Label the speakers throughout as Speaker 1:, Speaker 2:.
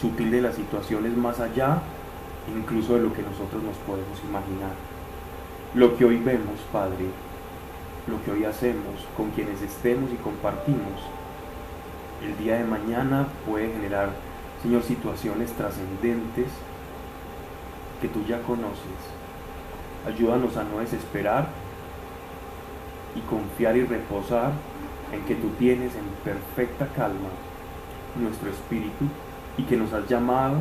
Speaker 1: sutil de las situaciones más allá incluso de lo que nosotros nos podemos imaginar. Lo que hoy vemos, Padre, lo que hoy hacemos con quienes estemos y compartimos, el día de mañana puede generar, Señor, situaciones trascendentes que tú ya conoces. Ayúdanos a no desesperar y confiar y reposar en que tú tienes en perfecta calma nuestro espíritu y que nos has llamado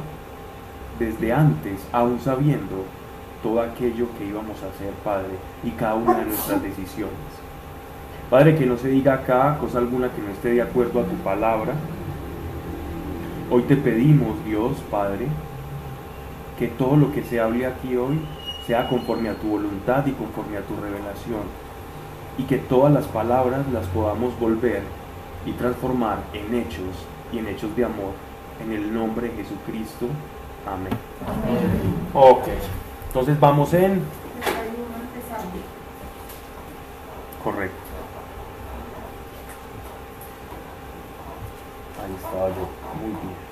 Speaker 1: desde antes, aún sabiendo todo aquello que íbamos a hacer, Padre, y cada una de nuestras decisiones. Padre, que no se diga acá cosa alguna que no esté de acuerdo a tu palabra. Hoy te pedimos, Dios, Padre, que todo lo que se hable aquí hoy sea conforme a tu voluntad y conforme a tu revelación. Y que todas las palabras las podamos volver y transformar en hechos y en hechos de amor. En el nombre de Jesucristo. Amén. Ok. Entonces vamos en... Correcto. Ahí estaba yo. Muy bien.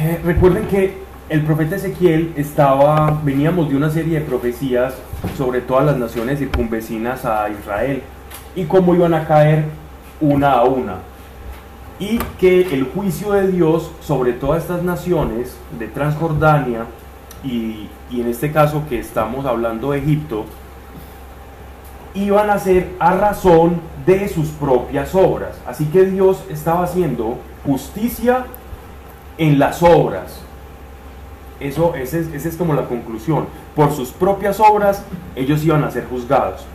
Speaker 1: Eh, recuerden que el profeta Ezequiel estaba, veníamos de una serie de profecías sobre todas las naciones circunvecinas a Israel y cómo iban a caer una a una. Y que el juicio de Dios sobre todas estas naciones de Transjordania y, y en este caso que estamos hablando de Egipto, iban a ser a razón de sus propias obras. Así que Dios estaba haciendo justicia en las obras eso, esa es, como la conclusión. Por sus propias obras ellos iban a ser juzgados.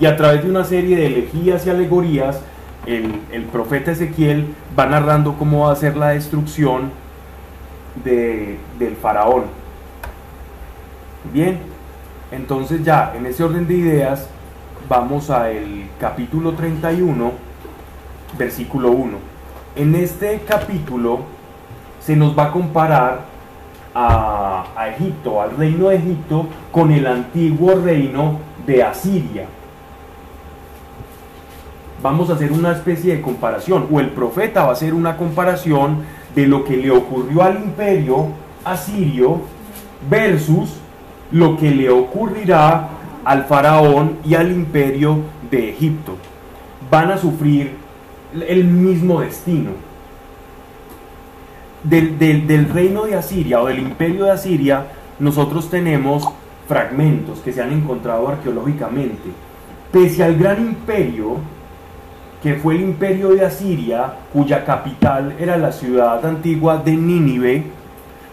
Speaker 1: Y a través de una serie de elegías y alegorías, el, el profeta Ezequiel va narrando cómo va a ser la destrucción de, del faraón. Bien, entonces ya en ese orden de ideas vamos al capítulo 31, versículo 1. En este capítulo se nos va a comparar a, Egipto, al reino de Egipto, con el antiguo reino de Asiria. Vamos a hacer una especie de comparación, o el profeta va a hacer una comparación de lo que le ocurrió al imperio asirio versus lo que le ocurrirá al faraón y al imperio de Egipto. Van a sufrir el mismo destino del, reino de Asiria o del imperio de Asiria, nosotros tenemos fragmentos que se han encontrado arqueológicamente. Pese al gran imperio, que fue el imperio de Asiria, cuya capital era la ciudad antigua de Nínive,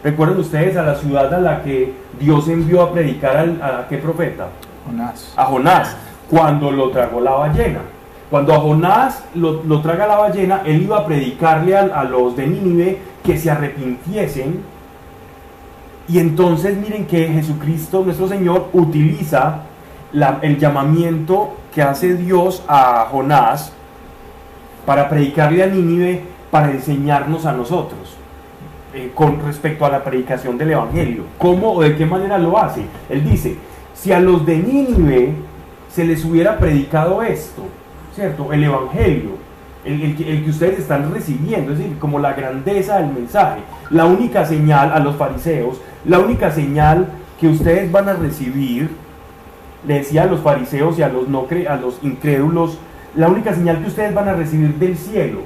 Speaker 1: recuerden ustedes a la ciudad a la que Dios envió a predicar a qué profeta?
Speaker 2: Jonás.
Speaker 1: A Jonás, cuando lo tragó la ballena. Cuando a Jonás lo, traga la ballena, él iba a predicarle a, los de Nínive que se arrepintiesen. Y entonces miren que Jesucristo, nuestro Señor, utiliza el llamamiento que hace Dios a Jonás para predicarle a Nínive, para enseñarnos a nosotros eh, con respecto a la predicación del Evangelio. ¿Cómo o de qué manera lo hace? Él dice, si a los de Nínive se les hubiera predicado esto, ¿cierto? El Evangelio, el, que, ustedes están recibiendo, es decir, como la grandeza del mensaje. La única señal a los fariseos, la única señal que ustedes van a recibir, le decía a los fariseos y a los, no a los incrédulos, la única señal que ustedes van a recibir del cielo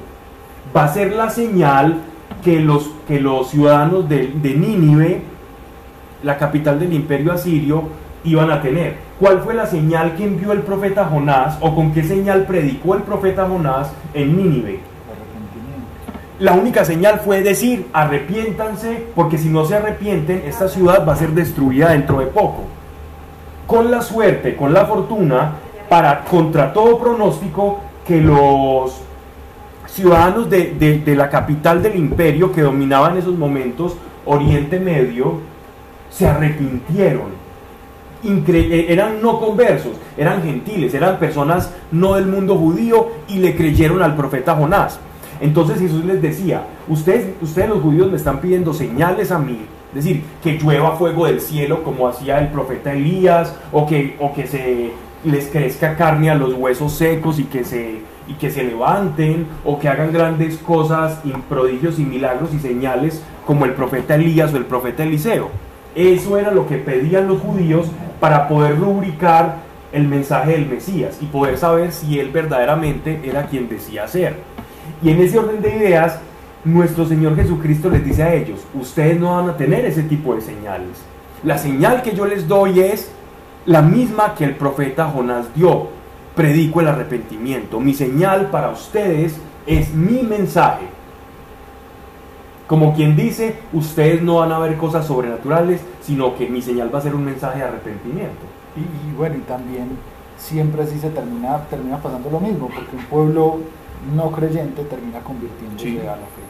Speaker 1: va a ser la señal que los, que los ciudadanos de Nínive, la capital del imperio asirio, iban a tener. ¿Cuál fue la señal que envió el profeta Jonás o con qué señal predicó el profeta Jonás en Nínive? La única señal fue decir, arrepiéntanse, porque si no se arrepienten, esta ciudad va a ser destruida dentro de poco. Con la suerte, con la fortuna, para contra todo pronóstico, que los ciudadanos de, de la capital del imperio que dominaba en esos momentos, Oriente Medio, se arrepintieron eran no conversos, eran gentiles, eran personas no del mundo judío y le creyeron al profeta Jonás. Entonces Jesús les decía, ustedes, ustedes los judíos me están pidiendo señales a mí, Es decir, que llueva fuego del cielo como hacía el profeta Elías, o que, o que se les crezca carne a los huesos secos y que se, y que se levanten, o que hagan grandes cosas, prodigios y milagros y señales como el profeta Elías o el profeta Eliseo. Eso era lo que pedían los judíos para poder rubricar el mensaje del Mesías y poder saber si él verdaderamente era quien decía ser. Y en ese orden de ideas, nuestro Señor Jesucristo les dice a ellos, ustedes no van a tener ese tipo de señales. La señal que yo les doy es la misma que el profeta Jonás dio. Predico el arrepentimiento. Mi señal para ustedes es mi mensaje. Como quien dice, ustedes no van a ver cosas sobrenaturales, sino que mi señal va a ser un mensaje de arrepentimiento.
Speaker 2: Y, bueno, y también siempre así se termina, termina pasando lo mismo, porque un pueblo no creyente termina convirtiéndose a la fe.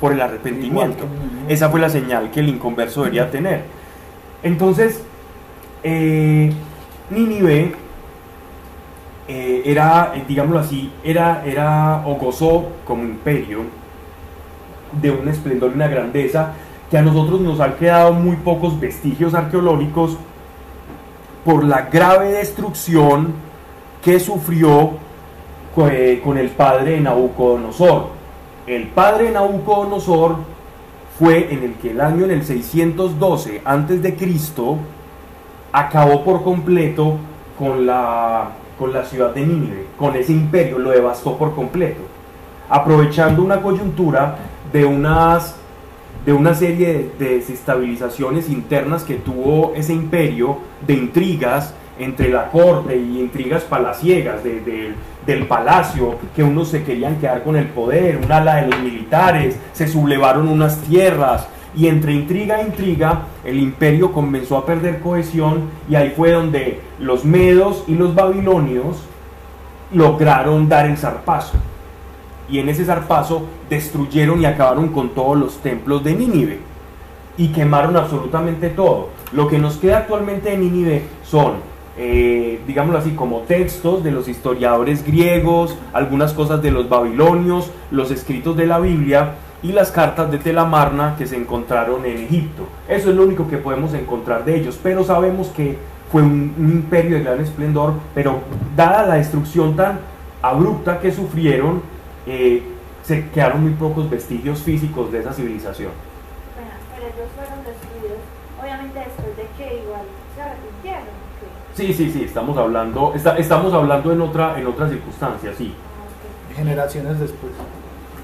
Speaker 1: Por el arrepentimiento. Esa fue la señal que el inconverso debería tener. Entonces, eh, Nínive eh, era, eh, digámoslo así, era, era o gozó como imperio de un esplendor y una grandeza que a nosotros nos han quedado muy pocos vestigios arqueológicos por la grave destrucción que sufrió eh, con el padre de Nabucodonosor. El padre de Nabucodonosor fue en el que el año en el 612 antes de Cristo acabó por completo con la, con la ciudad de Nínive, con ese imperio, lo devastó por completo, aprovechando una coyuntura de unas de una serie de, desestabilizaciones internas que tuvo ese imperio, de intrigas entre la corte y intrigas palaciegas del palacio, que unos se querían quedar con el poder, un ala de los militares, se sublevaron unas tierras, y entre intriga e intriga el imperio comenzó a perder cohesión y ahí fue donde los medos y los babilonios lograron dar el zarpazo y en ese zarpazo destruyeron y acabaron con todos los templos de Nínive y quemaron absolutamente todo. Lo que nos queda actualmente de Nínive son, eh, digámoslo así, como textos de los historiadores griegos, algunas cosas de los babilonios, los escritos de la Biblia y las cartas de Telamarna que se encontraron en Egipto. Eso es lo único que podemos encontrar de ellos, pero sabemos que fue un imperio de gran esplendor, pero dada la destrucción tan abrupta que sufrieron, eh, se quedaron muy pocos vestigios físicos de esa civilización.
Speaker 3: Bueno, pero ellos fueron destruidos, obviamente después de que igual se arrepintieron.
Speaker 1: Sí, sí, sí, estamos hablando, estamos hablando en otra, en otra circunstancia, sí.
Speaker 2: Ah, Generaciones después.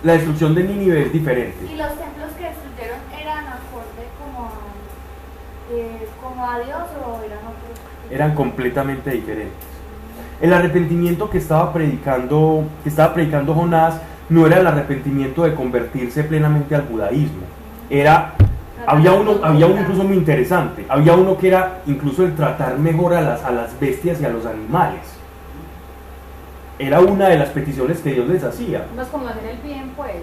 Speaker 1: La destrucción de Nínive es diferente.
Speaker 3: ¿Y los templos que destruyeron eran acorde como, eh, como a Dios o eran otros?
Speaker 1: Eran completamente diferentes. El arrepentimiento que estaba predicando, que estaba predicando Jonás no era el arrepentimiento de convertirse plenamente al judaísmo. Era había uno, había uno incluso muy interesante. Había uno que era incluso el tratar mejor a las, a las bestias y a los animales. Era una de las peticiones que Dios les hacía.
Speaker 3: Como hacer bien, pues.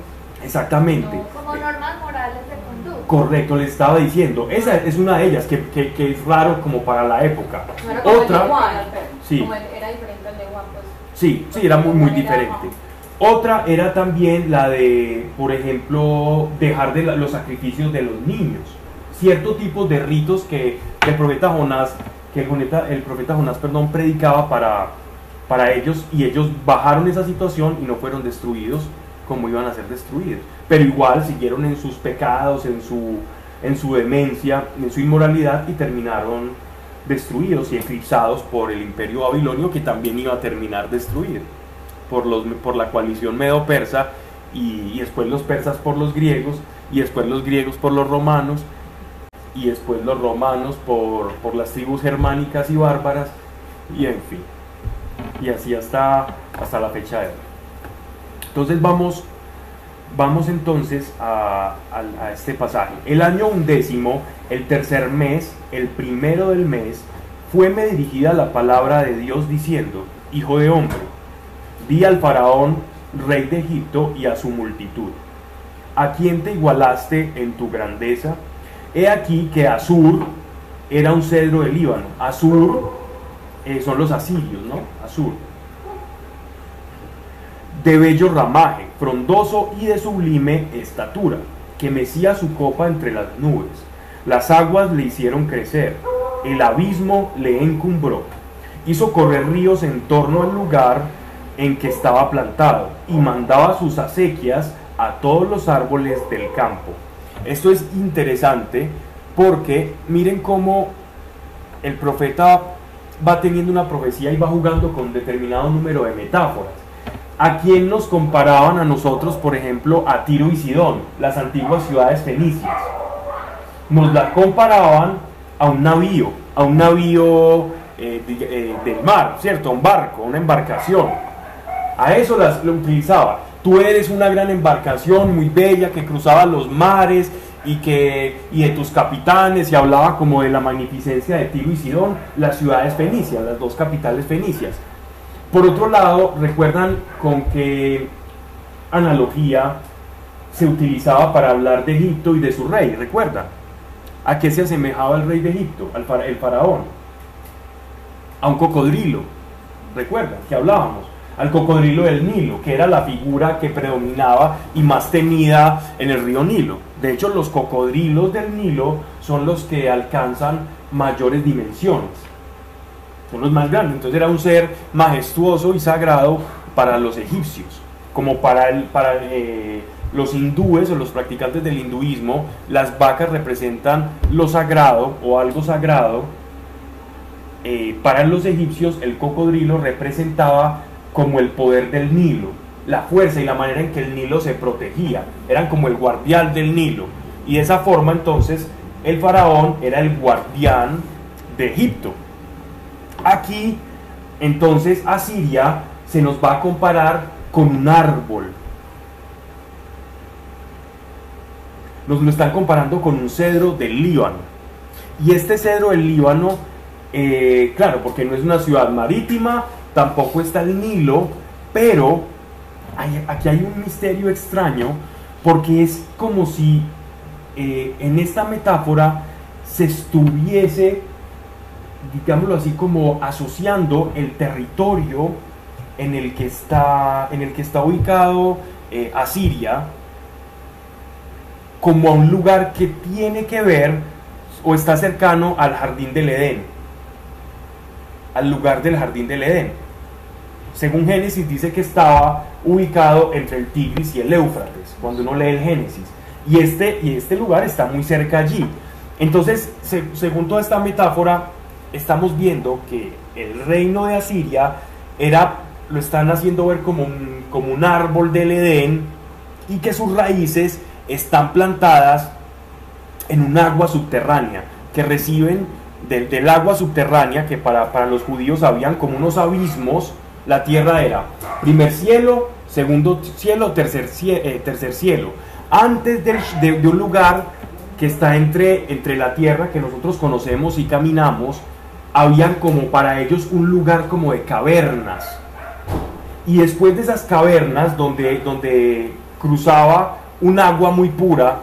Speaker 1: Exactamente.
Speaker 3: como normas morales de conducta.
Speaker 1: Correcto, le estaba diciendo. Esa es una de ellas que, que, que es raro como para la época. Otra. sí. Sí, sí, era muy, muy diferente. Otra era también la de, por ejemplo, dejar de los sacrificios de los niños. Ciertos tipos de ritos que, el profeta Jonás, que el, profeta Jonás, perdón, predicaba para, para ellos y ellos bajaron esa situación y no fueron destruidos como iban a ser destruidos. Pero igual siguieron en sus pecados, en su, en su demencia, en su inmoralidad y terminaron destruidos y eclipsados por el imperio babilonio que también iba a terminar destruido por, los, por la coalición medo-persa y, después los persas por los griegos y después los griegos por los romanos y después los romanos por, por las tribus germánicas y bárbaras y en fin y así hasta, hasta la fecha de hoy entonces vamos vamos entonces a, este pasaje el año undécimo el tercer mes, el primero del mes, fueme dirigida la palabra de Dios diciendo, Hijo de hombre, di al faraón, rey de Egipto, y a su multitud, ¿a quién te igualaste en tu grandeza? He aquí que Asur era un cedro del Líbano. Asur eh, son los asirios, ¿no? Asur. De bello ramaje, frondoso y de sublime estatura, que mecía su copa entre las nubes Las aguas le hicieron crecer, el abismo le encumbró. Hizo correr ríos en torno al lugar en que estaba plantado y mandaba sus acequias a todos los árboles del campo. Esto es interesante porque miren cómo el profeta va teniendo una profecía y va jugando con determinado número de metáforas. ¿A quién nos comparaban a nosotros, por ejemplo, a Tiro y Sidón, las antiguas ciudades fenicias? Nos la comparaban a un navío, a un navío eh, eh, del mar, ¿cierto? Un barco, una embarcación. A eso las lo utilizaba. Tú eres una gran embarcación muy bella que cruzaba los mares y, que, y de tus capitanes y hablaba como de la magnificencia de Tiro y Sidón, las ciudades fenicias, las dos capitales fenicias. Por otro lado, recuerdan con qué analogía se utilizaba para hablar de Egipto y de su rey, recuerdan. ¿A qué se asemejaba el rey de Egipto, el faraón? A un cocodrilo, recuerdan que hablábamos al cocodrilo del Nilo, que era la figura que predominaba y más temida en el río Nilo. De hecho, los cocodrilos del Nilo son los que alcanzan mayores dimensiones, son los más grandes. Entonces era un ser majestuoso y sagrado para los egipcios, como para, el, para eh, los hindúes o los practicantes del hinduismo, las vacas representan lo sagrado o algo sagrado. Eh, para los egipcios el cocodrilo representaba como el poder del Nilo, la fuerza y la manera en que el Nilo se protegía, eran como el guardián del Nilo. Y de esa forma entonces el faraón era el guardián de Egipto. Aquí entonces Asiria se nos va a comparar con un árbol. Nos lo están comparando con un cedro del Líbano. Y este cedro del Líbano, eh, claro, porque no es una ciudad marítima, tampoco está el Nilo, pero aquí hay un misterio extraño porque es como si eh, en esta metáfora se estuviese, digámoslo así, como asociando el territorio en el que está, en el que está ubicado eh, Asiria como a un lugar que tiene que ver o está cercano al jardín del Edén al lugar del jardín del Edén. Según Génesis dice que estaba ubicado entre el Tigris y el Éufrates, cuando uno lee el Génesis. Y este, y este lugar está muy cerca allí. Entonces, según toda esta metáfora, estamos viendo que el reino de Asiria era, lo están haciendo ver como un, como un árbol del Edén y que sus raíces están plantadas en un agua subterránea que reciben del, agua subterránea, que para, los judíos habían como unos abismos, la tierra era primer cielo, segundo cielo, tercer, eh, tercer cielo. Antes de, un lugar que está entre, entre la tierra que nosotros conocemos y caminamos, habían como para ellos un lugar como de cavernas. Y después de esas cavernas, donde, donde cruzaba un agua muy pura,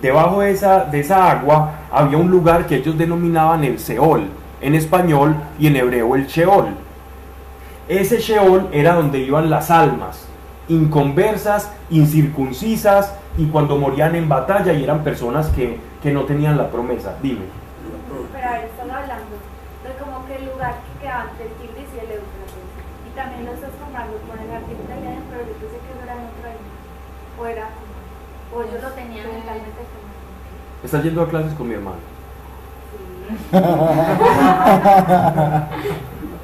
Speaker 1: debajo de esa, de esa agua había un lugar que ellos denominaban el Seol, en español y en hebreo el Sheol. Ese Sheol era donde iban las almas, inconversas, incircuncisas y cuando morían en batalla y eran personas que, no tenían la promesa. Dime.
Speaker 3: Pero ahora están hablando de como que el lugar que queda entre el Tigris y el Éufrates. Y también lo estás comprando con el jardín de pero yo pensé que no era en otro año. O era o ellos lo tenían mentalmente
Speaker 1: ¿Estás yendo a clases con mi hermano?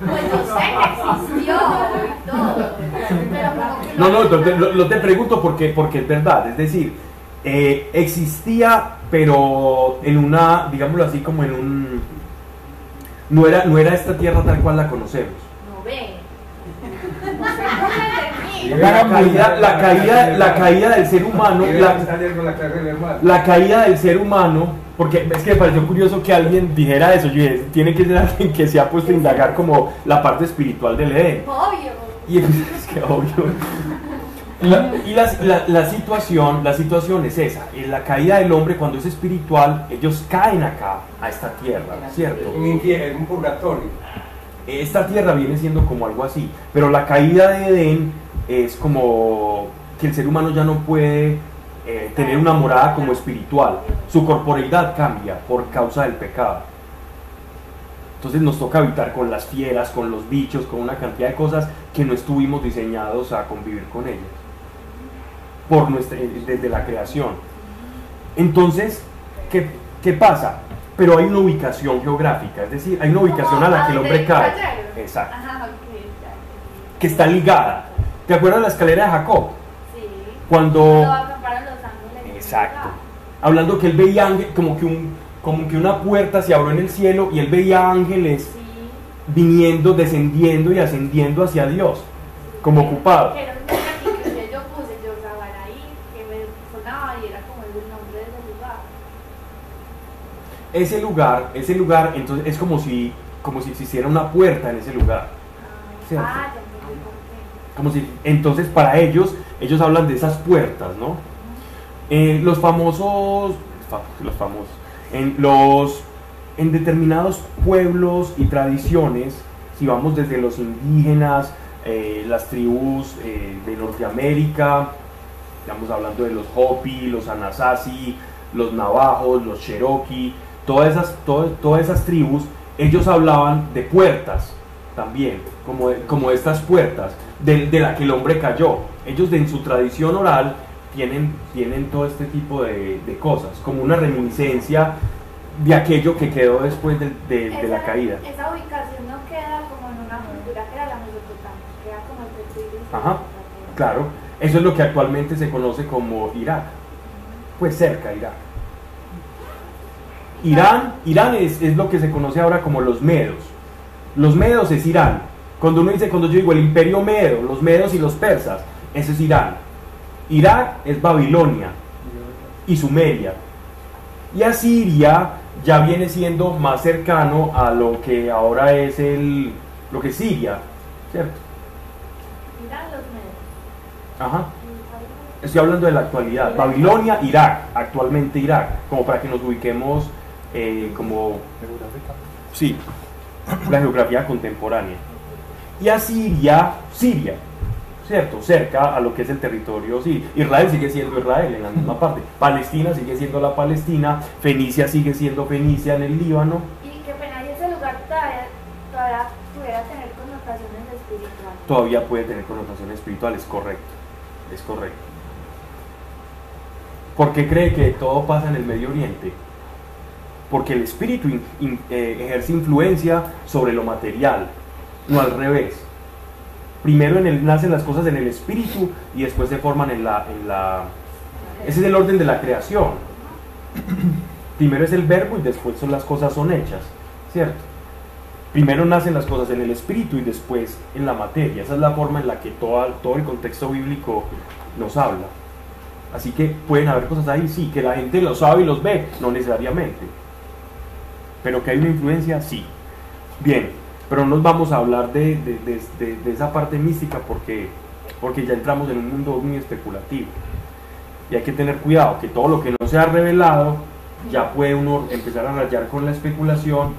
Speaker 3: Pues yo sé que existió y todo.
Speaker 1: no, no, lo, te pregunto porque, porque es verdad. Es decir, eh, existía, pero en una, digámoslo así, como en un. No era, no era esta tierra tal cual la conocemos.
Speaker 3: No ve.
Speaker 1: La caída, la caída, la caída del ser humano, la, caída del ser humano, porque es que me pareció curioso que alguien dijera eso, yo tiene que ser alguien que se ha puesto a indagar como la parte espiritual del Edén.
Speaker 3: Obvio.
Speaker 1: Y es que obvio. y la, la, situación, la situación es esa, en la caída del hombre cuando es espiritual, ellos caen acá, a esta tierra, ¿cierto?
Speaker 4: En un purgatorio.
Speaker 1: Esta tierra viene siendo como algo así, pero la caída de Edén es como que el ser humano ya no puede eh, tener una morada como espiritual. Su corporeidad cambia por causa del pecado. Entonces nos toca habitar con las fieras, con los bichos, con una cantidad de cosas que no estuvimos diseñados a convivir con ellas. Por nuestra, eh, desde la creación. Entonces, ¿qué, qué pasa? Pero hay una ubicación geográfica, es decir, hay una ubicación a la que el hombre cae. Exacto. Que está ligada. ¿Te acuerdas de la escalera de Jacob?
Speaker 3: Sí.
Speaker 1: Cuando...
Speaker 3: Los.
Speaker 1: Exacto. Hablando que él veía ángel, como que, un, como que una puerta se abrió en el cielo y él veía ángeles
Speaker 3: Sí.
Speaker 1: viniendo, descendiendo y ascendiendo hacia Dios, como ocupado.
Speaker 3: Ese lugar,
Speaker 1: ese lugar, entonces es como si, como si existiera una puerta en ese lugar.
Speaker 3: Ah,
Speaker 1: Cierto.
Speaker 3: ah, ya entendí por qué.
Speaker 1: Como si, entonces para ellos, ellos hablan de esas puertas, ¿no? Eh, los famosos, fa- los famosos, en los, en determinados pueblos y tradiciones, si vamos desde los indígenas, eh, las tribus eh, de Norteamérica, estamos hablando de los Hopi, los Anasazi, los Navajos, los Cherokee, todas esas, todas, todas esas tribus, ellos hablaban de puertas también, como, de- como estas puertas de, de la que el hombre cayó. Ellos de- en su tradición oral tienen, tienen todo este tipo de, de cosas, como una reminiscencia de aquello que quedó después de, de- de la caída.
Speaker 3: Esa ubicación no queda como en una cultura que era la Mesopotamia, queda como entre
Speaker 1: Ajá. Claro, eso es lo que actualmente se conoce como Irak, pues cerca de Irak. Irán, Irán es, es lo que se conoce ahora como los medos. Los medos es Irán. Cuando uno dice, cuando yo digo el imperio medo, los medos y los persas, ese es Irán. Irak es Babilonia y Sumeria. Y Asiria ya viene siendo más cercano a lo que ahora es el, lo que es Siria, ¿cierto?
Speaker 3: Irán, los medios.
Speaker 1: Ajá. Estoy hablando de la actualidad. Babilonia, Irak, actualmente Irak, como para que nos ubiquemos eh, como, sí, la geografía contemporánea. Y Asiria, Siria, ¿cierto? Cerca a lo que es el territorio, sí. Israel sigue siendo Israel en la misma parte. Palestina sigue siendo la Palestina. Fenicia sigue siendo Fenicia en el Líbano.
Speaker 3: Y qué pena, ese lugar todavía, todavía pudiera tener connotaciones espirituales.
Speaker 1: Todavía puede tener connotaciones espirituales, correcto. Es correcto. ¿Por qué cree que todo pasa en el Medio Oriente? Porque el espíritu eh, ejerce influencia sobre lo material, no al revés. Primero en el, nacen las cosas en el espíritu y después se forman en la, en la... Ese es el orden de la creación. Primero es el verbo y después son las cosas son hechas, ¿cierto? Primero nacen las cosas en el espíritu y después en la materia. Esa es la forma en la que toda- todo el contexto bíblico nos habla. Así que pueden haber cosas ahí, sí, que la gente lo sabe y los ve, no necesariamente. Pero que hay una influencia, sí. Bien, pero no nos vamos a hablar de, de- de- de- esa parte mística porque, porque ya entramos en un mundo muy especulativo. Y hay que tener cuidado, que todo lo que no se ha revelado, ya puede uno empezar a rayar con la especulación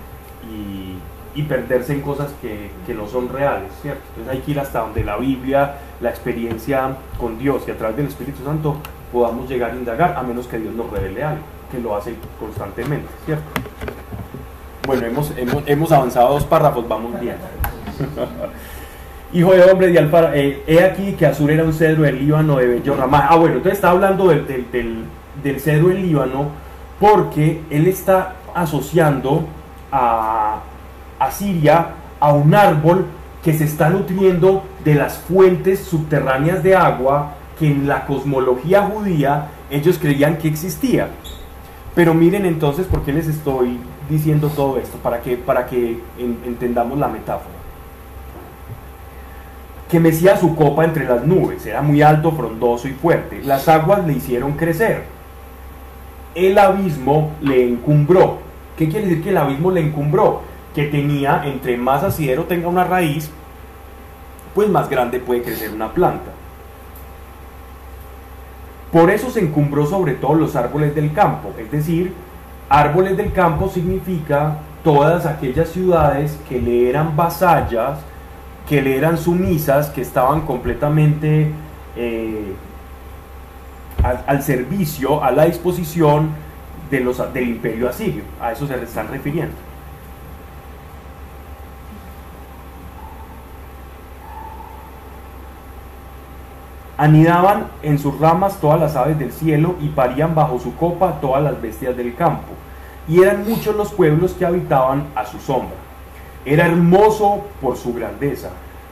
Speaker 1: y, y perderse en cosas que, que no son reales, ¿cierto? Entonces hay que ir hasta donde la Biblia, la experiencia con Dios y a través del Espíritu Santo podamos llegar a indagar, a menos que Dios nos revele algo, que lo hace constantemente, ¿cierto? Bueno, hemos, hemos, avanzado dos párrafos, vamos bien. Hijo de hombre de Alfara, eh, he aquí que Azur era un cedro del Líbano de bello. Ah, bueno, entonces está hablando del, del, del, del cedro del Líbano porque él está asociando a, a Siria a un árbol que se está nutriendo de las fuentes subterráneas de agua que en la cosmología judía ellos creían que existía. Pero miren entonces por qué les estoy diciendo todo esto, para que, para que en- entendamos la metáfora. Que mecía su copa entre las nubes, era muy alto, frondoso y fuerte. Las aguas le hicieron crecer. El abismo le encumbró. ¿Qué quiere decir que el abismo le encumbró? Que tenía, entre más asidero tenga una raíz, pues más grande puede crecer una planta. Por eso se encumbró sobre todos los árboles del campo. Es decir, árboles del campo significa todas aquellas ciudades que le eran vasallas, que le eran sumisas, que estaban completamente eh, al, servicio, a la disposición de los, del imperio asirio. A eso se están refiriendo. Anidaban en sus ramas todas las aves del cielo y parían bajo su copa todas las bestias del campo. Y eran muchos los pueblos que habitaban a su sombra. Era hermoso por su grandeza,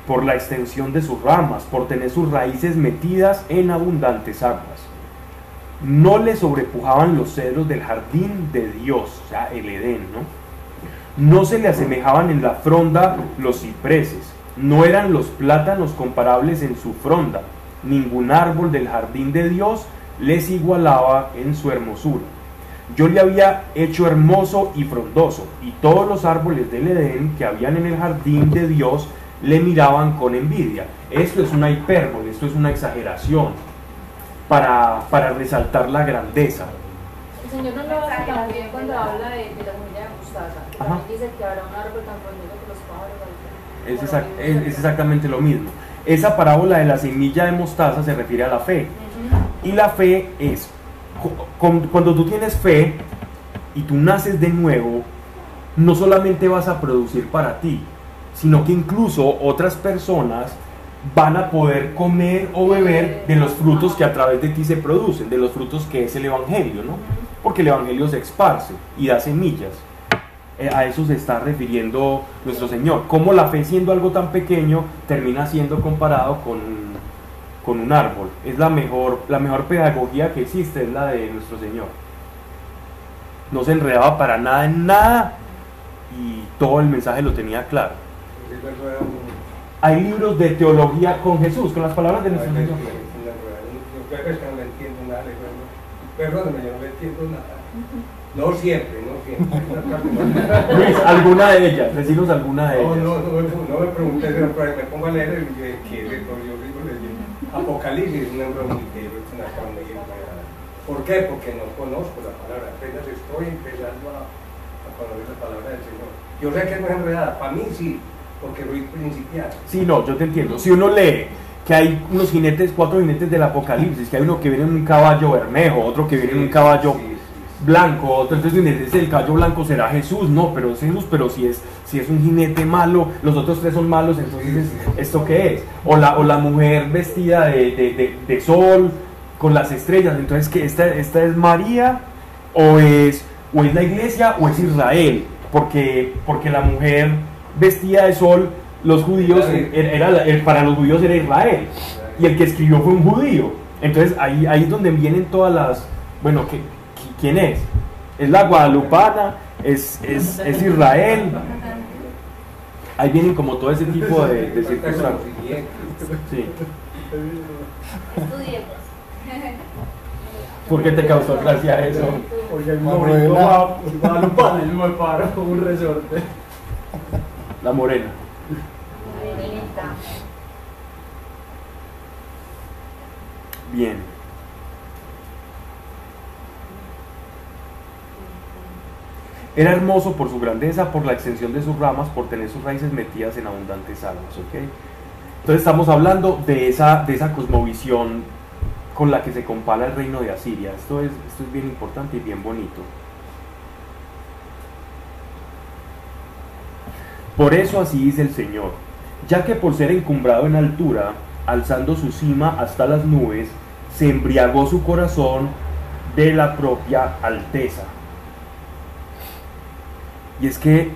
Speaker 1: por la extensión de sus ramas, por tener sus raíces metidas en abundantes aguas. No le sobrepujaban los cedros del jardín de Dios, o sea, el Edén, ¿no? No se le asemejaban en la fronda los cipreses, no eran los plátanos comparables en su fronda, ningún árbol del jardín de Dios les igualaba en su hermosura. Yo le había hecho hermoso y frondoso, y todos los árboles del Edén que habían en el jardín de Dios le miraban con envidia. Esto es una hipérbole, esto es una exageración para, para resaltar la grandeza.
Speaker 4: El Señor no lo hace también cuando habla de, de la semilla de mostaza, que
Speaker 1: Ajá.
Speaker 4: también dice que habrá un árbol tan frondoso que los pájaros.
Speaker 1: Es, exact- es- es exactamente lo mismo. Esa parábola de la semilla de mostaza se refiere a la fe. Y la fe es, cu- cu- cuando tú tienes fe y tú naces de nuevo, no solamente vas a producir para ti, sino que incluso otras personas van a poder comer o beber de los frutos que a través de ti se producen, de los frutos que es el Evangelio, ¿no? Porque el Evangelio se esparce y da semillas. Eh, A eso se está refiriendo nuestro Señor. Cómo la fe siendo algo tan pequeño termina siendo comparado con, con un árbol. Es la mejor, la mejor pedagogía que existe, es la de nuestro Señor. No se enredaba para nada en nada y todo el mensaje lo tenía claro. Hay libros de teología con Jesús, con las palabras de nuestro Señor.
Speaker 5: perdóname, yo no le entiendo nada. No siempre, no siempre.
Speaker 1: Luis, alguna de ellas, decinos alguna de ellas.
Speaker 5: no, no, no me preguntes, me pongo a leer el que, que yo digo leyendo. Apocalipsis es un libro muy una cosa muy enredada. ¿Por qué? Porque no conozco la palabra, apenas estoy empezando a, a conocer la palabra del Señor. Yo sé que es enredada, para mí sí, porque soy principiante.
Speaker 1: Sí, no, yo te entiendo. Si uno lee que hay unos jinetes, cuatro jinetes del Apocalipsis, que hay uno que viene en un caballo bermejo, otro que viene en un caballo. Blanco, otro entonces el caballo blanco será Jesús, no, pero es Jesús, pero si es, si es un jinete malo, los otros tres son malos, entonces ¿esto qué es? O la, o la mujer vestida de, de- de- de sol con las estrellas, entonces que esta, esta es María o es, o es la iglesia o es Israel, porque, porque la mujer vestida de sol, los judíos, era, era el- para los judíos era Israel, y el que escribió fue un judío, entonces ahí, ahí es donde vienen todas las, bueno, ¿qué- qui- ¿quién es? Es la guadalupana, es, es, es Israel, ahí vienen como todo ese tipo de, de circunstancias. Sí. ¿Por qué te causó gracia eso?
Speaker 6: Porque el al panel, me paro con un resorte.
Speaker 1: La morena.
Speaker 4: Morenita.
Speaker 1: Bien. Era hermoso por su grandeza, por la extensión de sus ramas, por tener sus raíces metidas en abundantes aguas. ¿ok? Entonces estamos hablando de esa, de esa cosmovisión con la que se compara el reino de Asiria. Esto es, esto es bien importante y bien bonito. Por eso así dice el Señor, ya que por ser encumbrado en altura, alzando su cima hasta las nubes, se embriagó su corazón de la propia alteza. Y es que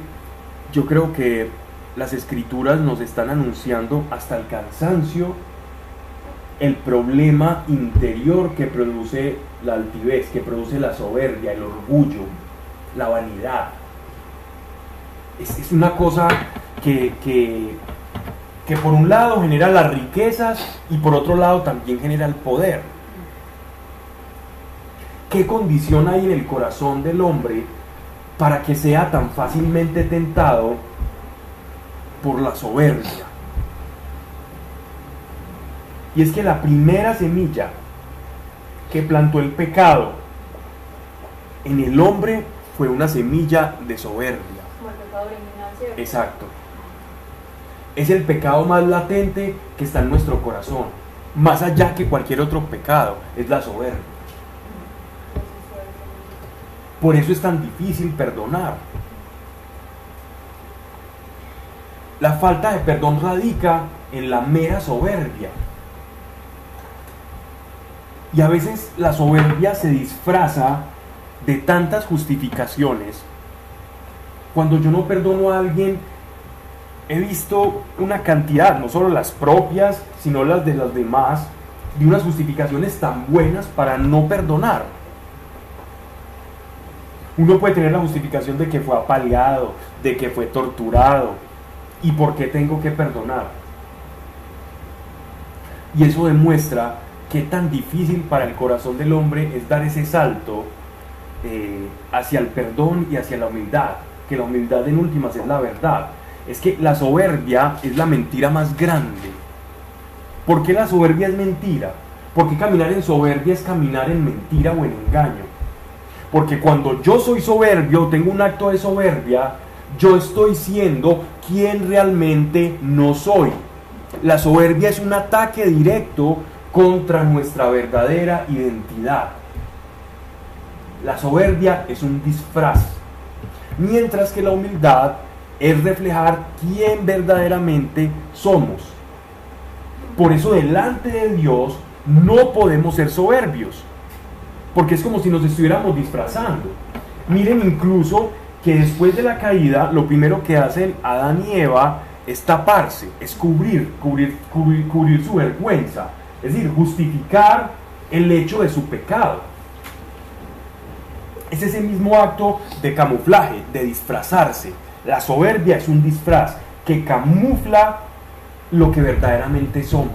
Speaker 1: yo creo que las escrituras nos están anunciando hasta el cansancio el problema interior que produce la altivez, que produce la soberbia, el orgullo, la vanidad. Es, una cosa que, que, que por un lado genera las riquezas y por otro lado también genera el poder. ¿Qué condición hay en el corazón del hombre para que sea tan fácilmente tentado por la soberbia? Y es que la primera semilla que plantó el pecado en el hombre fue una semilla de soberbia.
Speaker 4: Como el pecado original, ¿cierto?
Speaker 1: Exacto. Es el pecado más latente que está en nuestro corazón. más allá que cualquier otro pecado, es la soberbia. Por eso es tan difícil perdonar. La falta de perdón radica en la mera soberbia. Y a veces la soberbia se disfraza de tantas justificaciones. Cuando yo no perdono a alguien, he visto una cantidad, no solo las propias, sino las de las demás, de unas justificaciones tan buenas para no perdonar. Uno puede tener la justificación de que fue apaleado, de que fue torturado, y por qué tengo que perdonar. Y eso demuestra qué tan difícil para el corazón del hombre es dar ese salto eh, hacia el perdón y hacia la humildad, que la humildad en últimas es la verdad. Es que la soberbia es la mentira más grande. ¿Por qué la soberbia es mentira? Porque caminar en soberbia es caminar en mentira o en engaño. Porque cuando yo soy soberbio, tengo un acto de soberbia, yo estoy siendo quien realmente no soy. La soberbia es un ataque directo contra nuestra verdadera identidad. La soberbia es un disfraz, mientras que la humildad es reflejar quién verdaderamente somos. Por eso delante de Dios no podemos ser soberbios, porque es como si nos estuviéramos disfrazando. Miren incluso que después de la caída lo primero que hacen Adán y Eva es taparse, es cubrir, cubrir, cubrir, su vergüenza, es decir, justificar el hecho de su pecado. Es ese mismo acto de camuflaje, de disfrazarse. La soberbia es un disfraz que camufla lo que verdaderamente somos.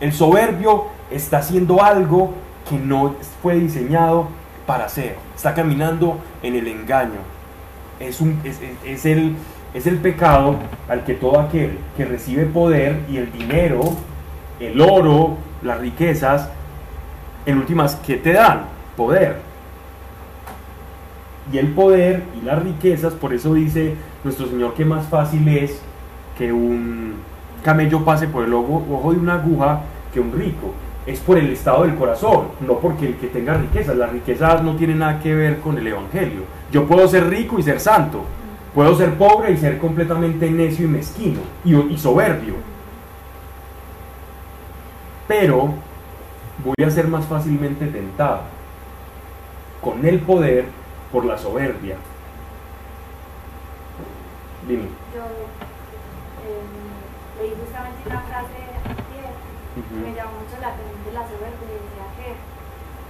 Speaker 1: El soberbio está haciendo algo que no fue diseñado para hacer. Está caminando en el engaño, es, el, es el pecado al que todo aquel que recibe poder y el dinero, el oro, las riquezas, en últimas, ¿qué te dan? Poder. Y el poder y las riquezas, por eso dice nuestro Señor que más fácil es que un camello pase por el ojo de una aguja que un rico. Es por el estado del corazón, no porque el que tenga riquezas. Las riquezas no tienen nada que ver con el Evangelio yo puedo ser rico y ser santo. Puedo ser pobre y ser completamente necio y mezquino y, soberbio. Pero voy a ser más fácilmente tentado con el poder por la soberbia.
Speaker 3: Dime. Yo eh, leí justamente una frase me llamó mucho la atención de la soberbia y decía que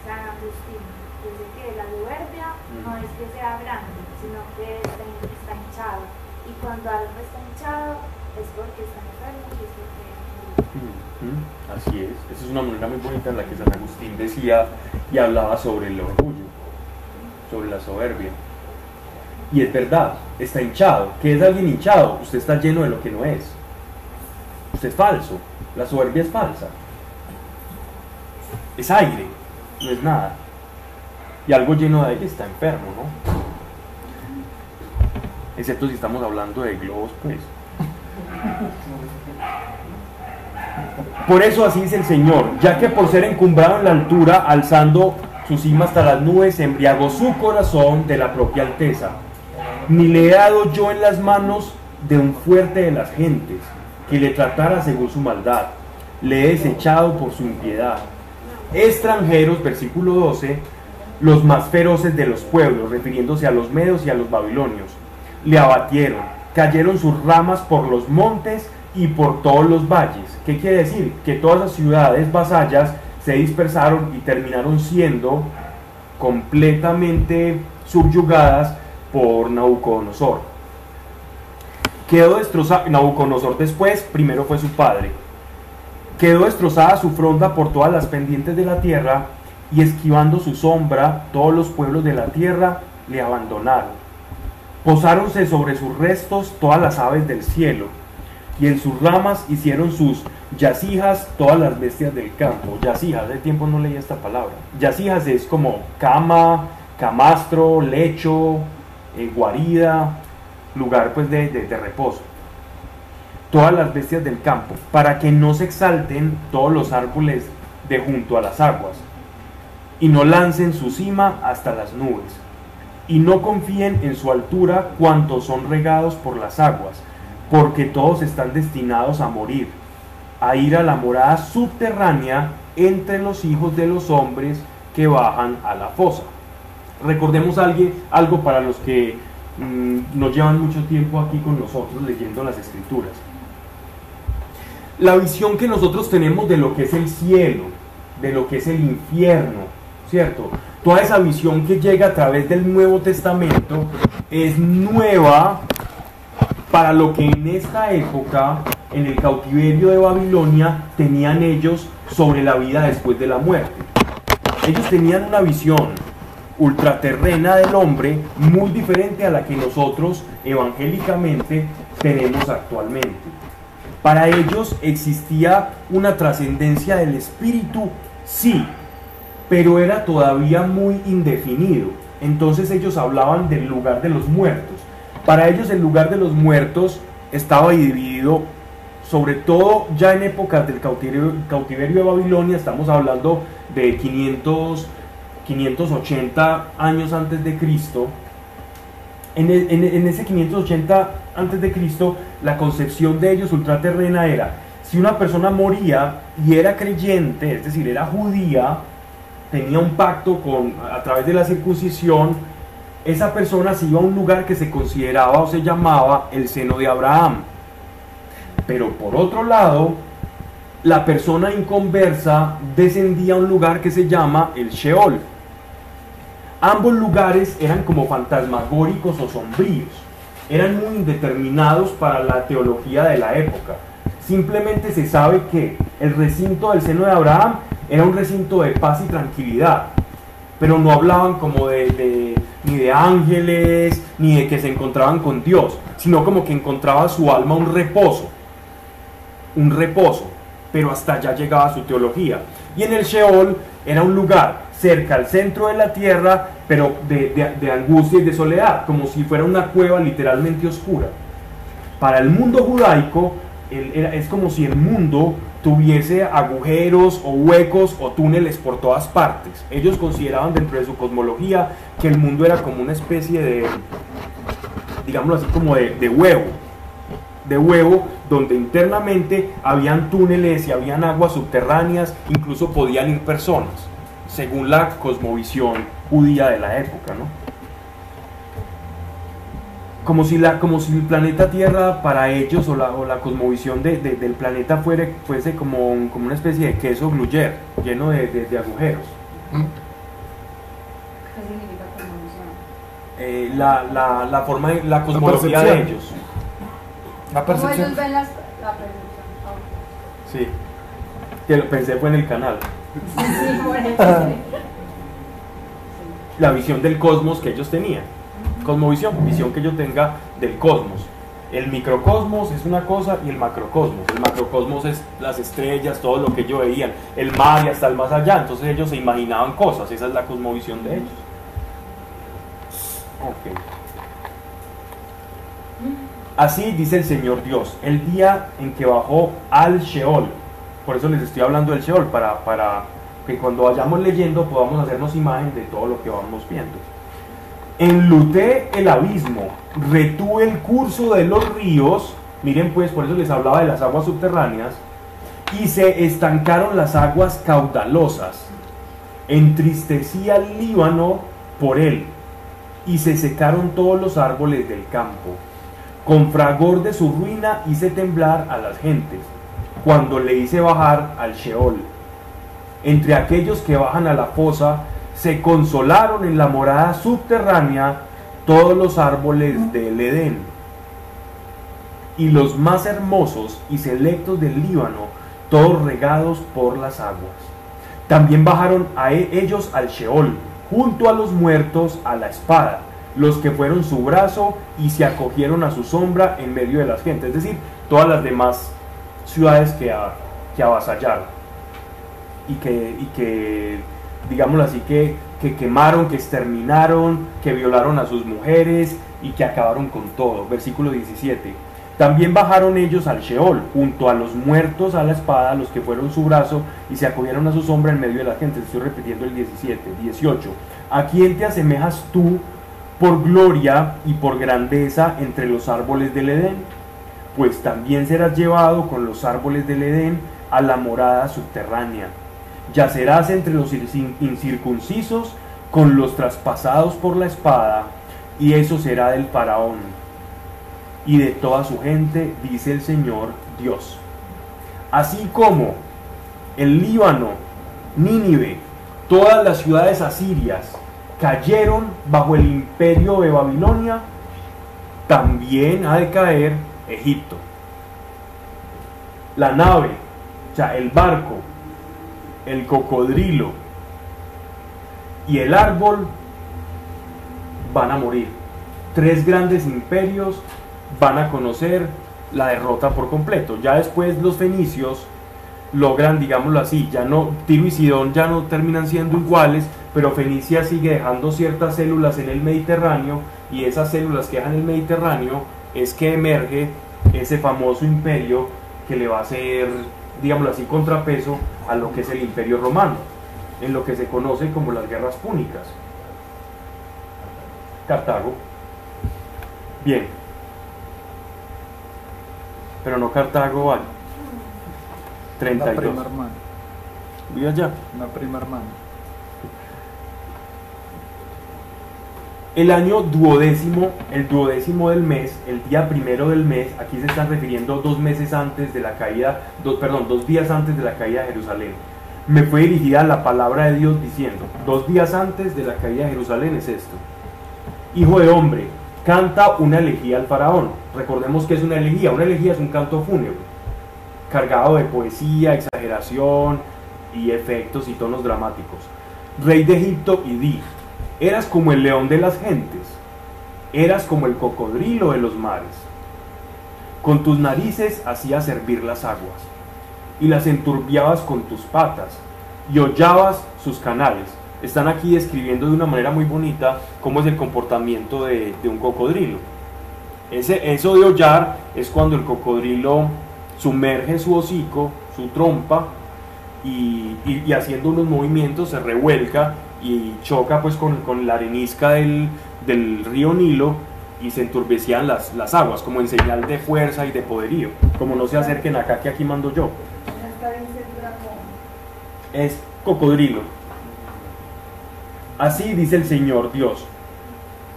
Speaker 3: San Agustín dice que la soberbia no es que sea grande, sino que está, está hinchado. Y cuando algo está hinchado es porque está enfermo y es porque...
Speaker 1: Así es, esa es una manera muy bonita en la que San Agustín decía y hablaba sobre el orgullo, sobre la soberbia. Y es verdad, está hinchado. ¿Qué es alguien hinchado? Usted está lleno de lo que no es. Usted es falso. La soberbia es falsa. Es aire, no es nada y algo lleno de aire está enfermo, ¿no? Excepto si estamos hablando de globos, pues. Por eso así dice el Señor, ya que por ser encumbrado en la altura, alzando su cima hasta las nubes, embriagó su corazón de la propia alteza. Ni le he dado yo en las manos de un fuerte de las gentes, que le tratara según su maldad. Le he desechado por su impiedad. Extranjeros, versículo 12, los más feroces de los pueblos, refiriéndose a los medos y a los babilonios. Le abatieron, cayeron sus ramas por los montes y por todos los valles. ¿Qué quiere decir? Que todas las ciudades vasallas se dispersaron y terminaron siendo completamente subyugadas por Nabucodonosor. Quedó destrozado, Nabucodonosor después, primero fue su padre. Quedó destrozada su fronda por todas las pendientes de la tierra y esquivando su sombra, todos los pueblos de la tierra le abandonaron. Posáronse sobre sus restos todas las aves del cielo, y en sus ramas hicieron sus yacijas todas las bestias del campo. Yacijas, de tiempo no leía esta palabra. Yacijas es como cama, camastro, lecho, eh, guarida, lugar pues de, de reposo. todas las bestias del campo, para que no se exalten todos los árboles de junto a las aguas, y no lancen su cima hasta las nubes, y no confíen en su altura cuantos son regados por las aguas, porque todos están destinados a morir, a ir a la morada subterránea entre los hijos de los hombres que bajan a la fosa. Recordemos alguien, algo para los que mm, nos llevan mucho tiempo aquí con nosotros leyendo las escrituras. La visión que nosotros tenemos de lo que es el cielo, de lo que es el infierno, ¿cierto? Toda esa visión que llega a través del Nuevo Testamento es nueva para lo que en esta época, en el cautiverio de Babilonia, tenían ellos sobre la vida después de la muerte. Ellos tenían una visión ultraterrena del hombre muy diferente a la que nosotros evangélicamente tenemos actualmente. Para ellos existía una trascendencia del espíritu, sí, pero era todavía muy indefinido. Entonces ellos hablaban del lugar de los muertos. Para ellos el lugar de los muertos estaba dividido, sobre todo ya en épocas del cautiverio, de Babilonia, estamos hablando de 500, 580 años antes de Cristo. En, e- en ese 580 antes de Cristo, la concepción de ellos ultraterrena era, si una persona moría y era creyente, es decir, era judía, tenía un pacto con, a través de la circuncisión, esa persona se iba a un lugar que se consideraba o se llamaba el seno de Abraham. Pero por otro lado, la persona inconversa descendía a un lugar que se llama el Sheol. Ambos lugares eran como fantasmagóricos o sombríos. Eran muy indeterminados para la teología de la época. Simplemente se sabe que el recinto del seno de Abraham era un recinto de paz y tranquilidad. Pero no hablaban como de, de- ni de ángeles, ni de que se encontraban con Dios, sino como que encontraba su alma un reposo un reposo, pero hasta allá llegaba su teología. Y en el Sheol era un lugar cerca al centro de la tierra, pero de, de- angustia y de soledad, como si fuera una cueva literalmente oscura. Para el mundo judaico, es como si el mundo tuviese agujeros o huecos o túneles por todas partes. Ellos consideraban dentro de su cosmología que el mundo era como una especie de, digámoslo así, como de, de huevo, de huevo donde internamente habían túneles y habían aguas subterráneas, incluso podían ir personas, según la cosmovisión judía de la época, ¿no? Como si, la, como si el planeta Tierra para ellos o la, o la cosmovisión de- de- del planeta fuere, fuese como, un- como una especie de queso gruyère, lleno de, de- de agujeros.
Speaker 4: ¿Qué significa cosmovisión?
Speaker 1: Eh, la, la, la forma, de- la cosmología de ellos.
Speaker 2: La
Speaker 4: ¿Cómo
Speaker 2: percepción.
Speaker 4: ellos ven las, la percepción? Ah,
Speaker 1: Sí. Que lo pensé fue en el canal. la visión del cosmos que ellos tenían. Cosmovisión, visión que yo tenga del cosmos. El microcosmos es una cosa y el macrocosmos. El macrocosmos es las estrellas, todo lo que ellos veían, el mar y hasta el más allá. Entonces ellos se imaginaban cosas, esa es la cosmovisión de ellos. Ok. Así dice el Señor Dios, el día en que bajó al Sheol. Por eso les estoy hablando del Sheol, para, para que cuando vayamos leyendo podamos hacernos imagen de todo lo que vamos viendo. Enluté el abismo, retuve el curso de los ríos, miren pues, por eso les hablaba de las aguas subterráneas, y se estancaron las aguas caudalosas. Entristecí al Líbano por él, y se secaron todos los árboles del campo. Con fragor de su ruina hice temblar a las gentes, cuando le hice bajar al Sheol. Entre aquellos que bajan a la fosa, se consolaron en la morada subterránea todos los árboles del Edén. Y los más hermosos y selectos del Líbano, todos regados por las aguas. También bajaron e- ellos al Sheol, junto a los muertos a la espada, los que fueron su brazo y se acogieron a su sombra en medio de las gentes, es decir, todas las demás ciudades que, avasallaron y que, y que digámoslo así, que, que quemaron, que exterminaron, que violaron a sus mujeres y que acabaron con todo. Versículo 17. También bajaron ellos al Sheol, junto a los muertos a la espada, los que fueron su brazo y se acogieron a su sombra en medio de la gente. Estoy repitiendo el 17, 18. ¿A quién te asemejas tú por gloria y por grandeza entre los árboles del Edén? Pues también serás llevado con los árboles del Edén a la morada subterránea. Yacerás entre los incir- incircuncisos con los traspasados por la espada, y eso será del faraón y de toda su gente, dice el Señor Dios. Así como el Líbano, Nínive, todas las ciudades asirias cayeron bajo el imperio de Babilonia, también ha de caer Egipto. La nave, o sea, el barco, el cocodrilo y el árbol van a morir. Tres grandes imperios van a conocer la derrota por completo. Ya después los fenicios logran, digámoslo así, ya no, Tiro y Sidón ya no terminan siendo iguales, pero Fenicia sigue dejando ciertas células en el Mediterráneo y esas células que dejan el Mediterráneo es que emerge ese famoso imperio que le va a hacer, digámoslo así, contrapeso a lo que es el imperio romano, en lo que se conoce como las guerras púnicas. Cartago. Bien. Pero no Cartago vale.
Speaker 2: Una
Speaker 1: 32.
Speaker 2: prima hermana.
Speaker 1: Voy allá.
Speaker 2: Una prima hermana.
Speaker 1: El año duodécimo, el duodécimo del mes, el día primero del mes, aquí se están refiriendo dos meses antes de la caída, dos, perdón, dos días antes de la caída de Jerusalén. Me fue dirigida la palabra de Dios diciendo, dos días antes de la caída de Jerusalén es esto. Hijo de hombre, canta una elegía al faraón. Recordemos que es una elegía, una elegía es un canto fúnebre, cargado de poesía, exageración y efectos y tonos dramáticos. Rey de Egipto y eras como el león de las gentes, eras como el cocodrilo de los mares. Con tus narices hacías hervir las aguas y las enturbiabas con tus patas y hollabas sus canales. Están aquí describiendo de una manera muy bonita cómo es el comportamiento de, un cocodrilo. Ese, eso de hollar es cuando el cocodrilo sumerge su hocico, su trompa, y haciendo unos movimientos se revuelca y choca pues con, con la arenisca del, del río Nilo y se enturbecían las, las aguas como en señal de fuerza y de poderío. Como no se acerquen acá que aquí mando yo. Es cocodrilo. Así dice el Señor Dios.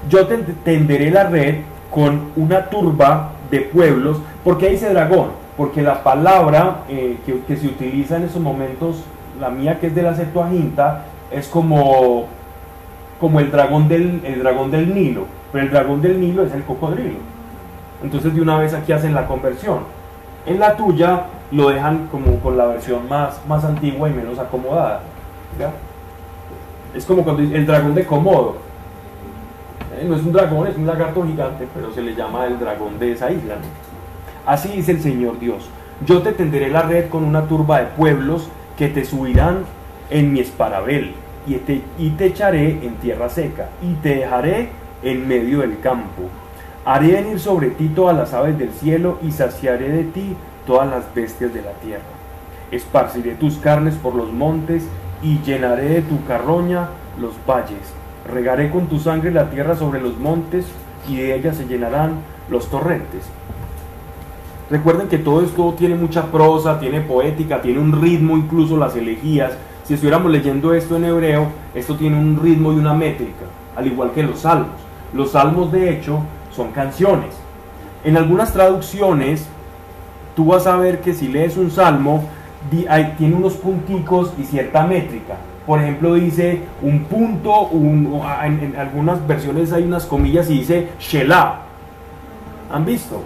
Speaker 1: Yo te tenderé la red con una turba de pueblos. ¿Por qué dice dragón? Porque la palabra eh, que, que se utiliza en esos momentos, la mía que es de la Septuaginta, es como, como el, dragón del, el dragón del Nilo. Pero el dragón del Nilo es el cocodrilo. Entonces de una vez aquí hacen la conversión. En la tuya lo dejan como con la versión más, más antigua y menos acomodada. Es como cuando el dragón de Komodo. Eh, No es un dragón, es un lagarto gigante, pero se le llama el dragón de esa isla. Así dice el Señor Dios. Yo te tenderé la red con una turba de pueblos que te subirán en mi esparabel y te, y te echaré en tierra seca y te dejaré en medio del campo. Haré venir sobre ti todas las aves del cielo y saciaré de ti todas las bestias de la tierra. Esparciré tus carnes por los montes y llenaré de tu carroña los valles. Regaré con tu sangre la tierra sobre los montes y de ella se llenarán los torrentes. Recuerden que todo esto tiene mucha prosa, tiene poética, tiene un ritmo, incluso las elegías. Si estuviéramos leyendo esto en hebreo, esto tiene un ritmo y una métrica, al igual que los salmos. Los salmos, de hecho, son canciones. En algunas traducciones, tú vas a ver que si lees un salmo, tiene unos punticos y cierta métrica. Por ejemplo, dice un punto, un- en, en algunas versiones hay unas comillas y dice Shelah. ¿Han visto?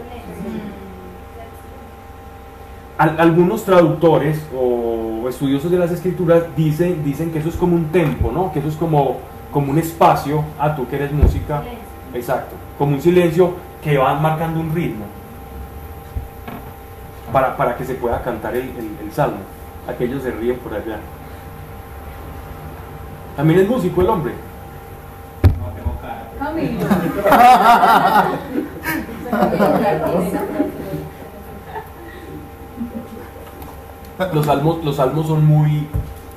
Speaker 1: Al- algunos traductores o estudiosos de las escrituras dicen, dicen que eso es como un tempo, ¿no? Que eso es como, como un espacio, a tú que eres música, exacto, como un silencio que va marcando un ritmo para, para que se pueda cantar el, el- el salmo. Aquellos se ríen por allá. También es músico el hombre.
Speaker 5: No tengo cara.
Speaker 4: Camilo.
Speaker 1: Los salmos, los salmos son muy,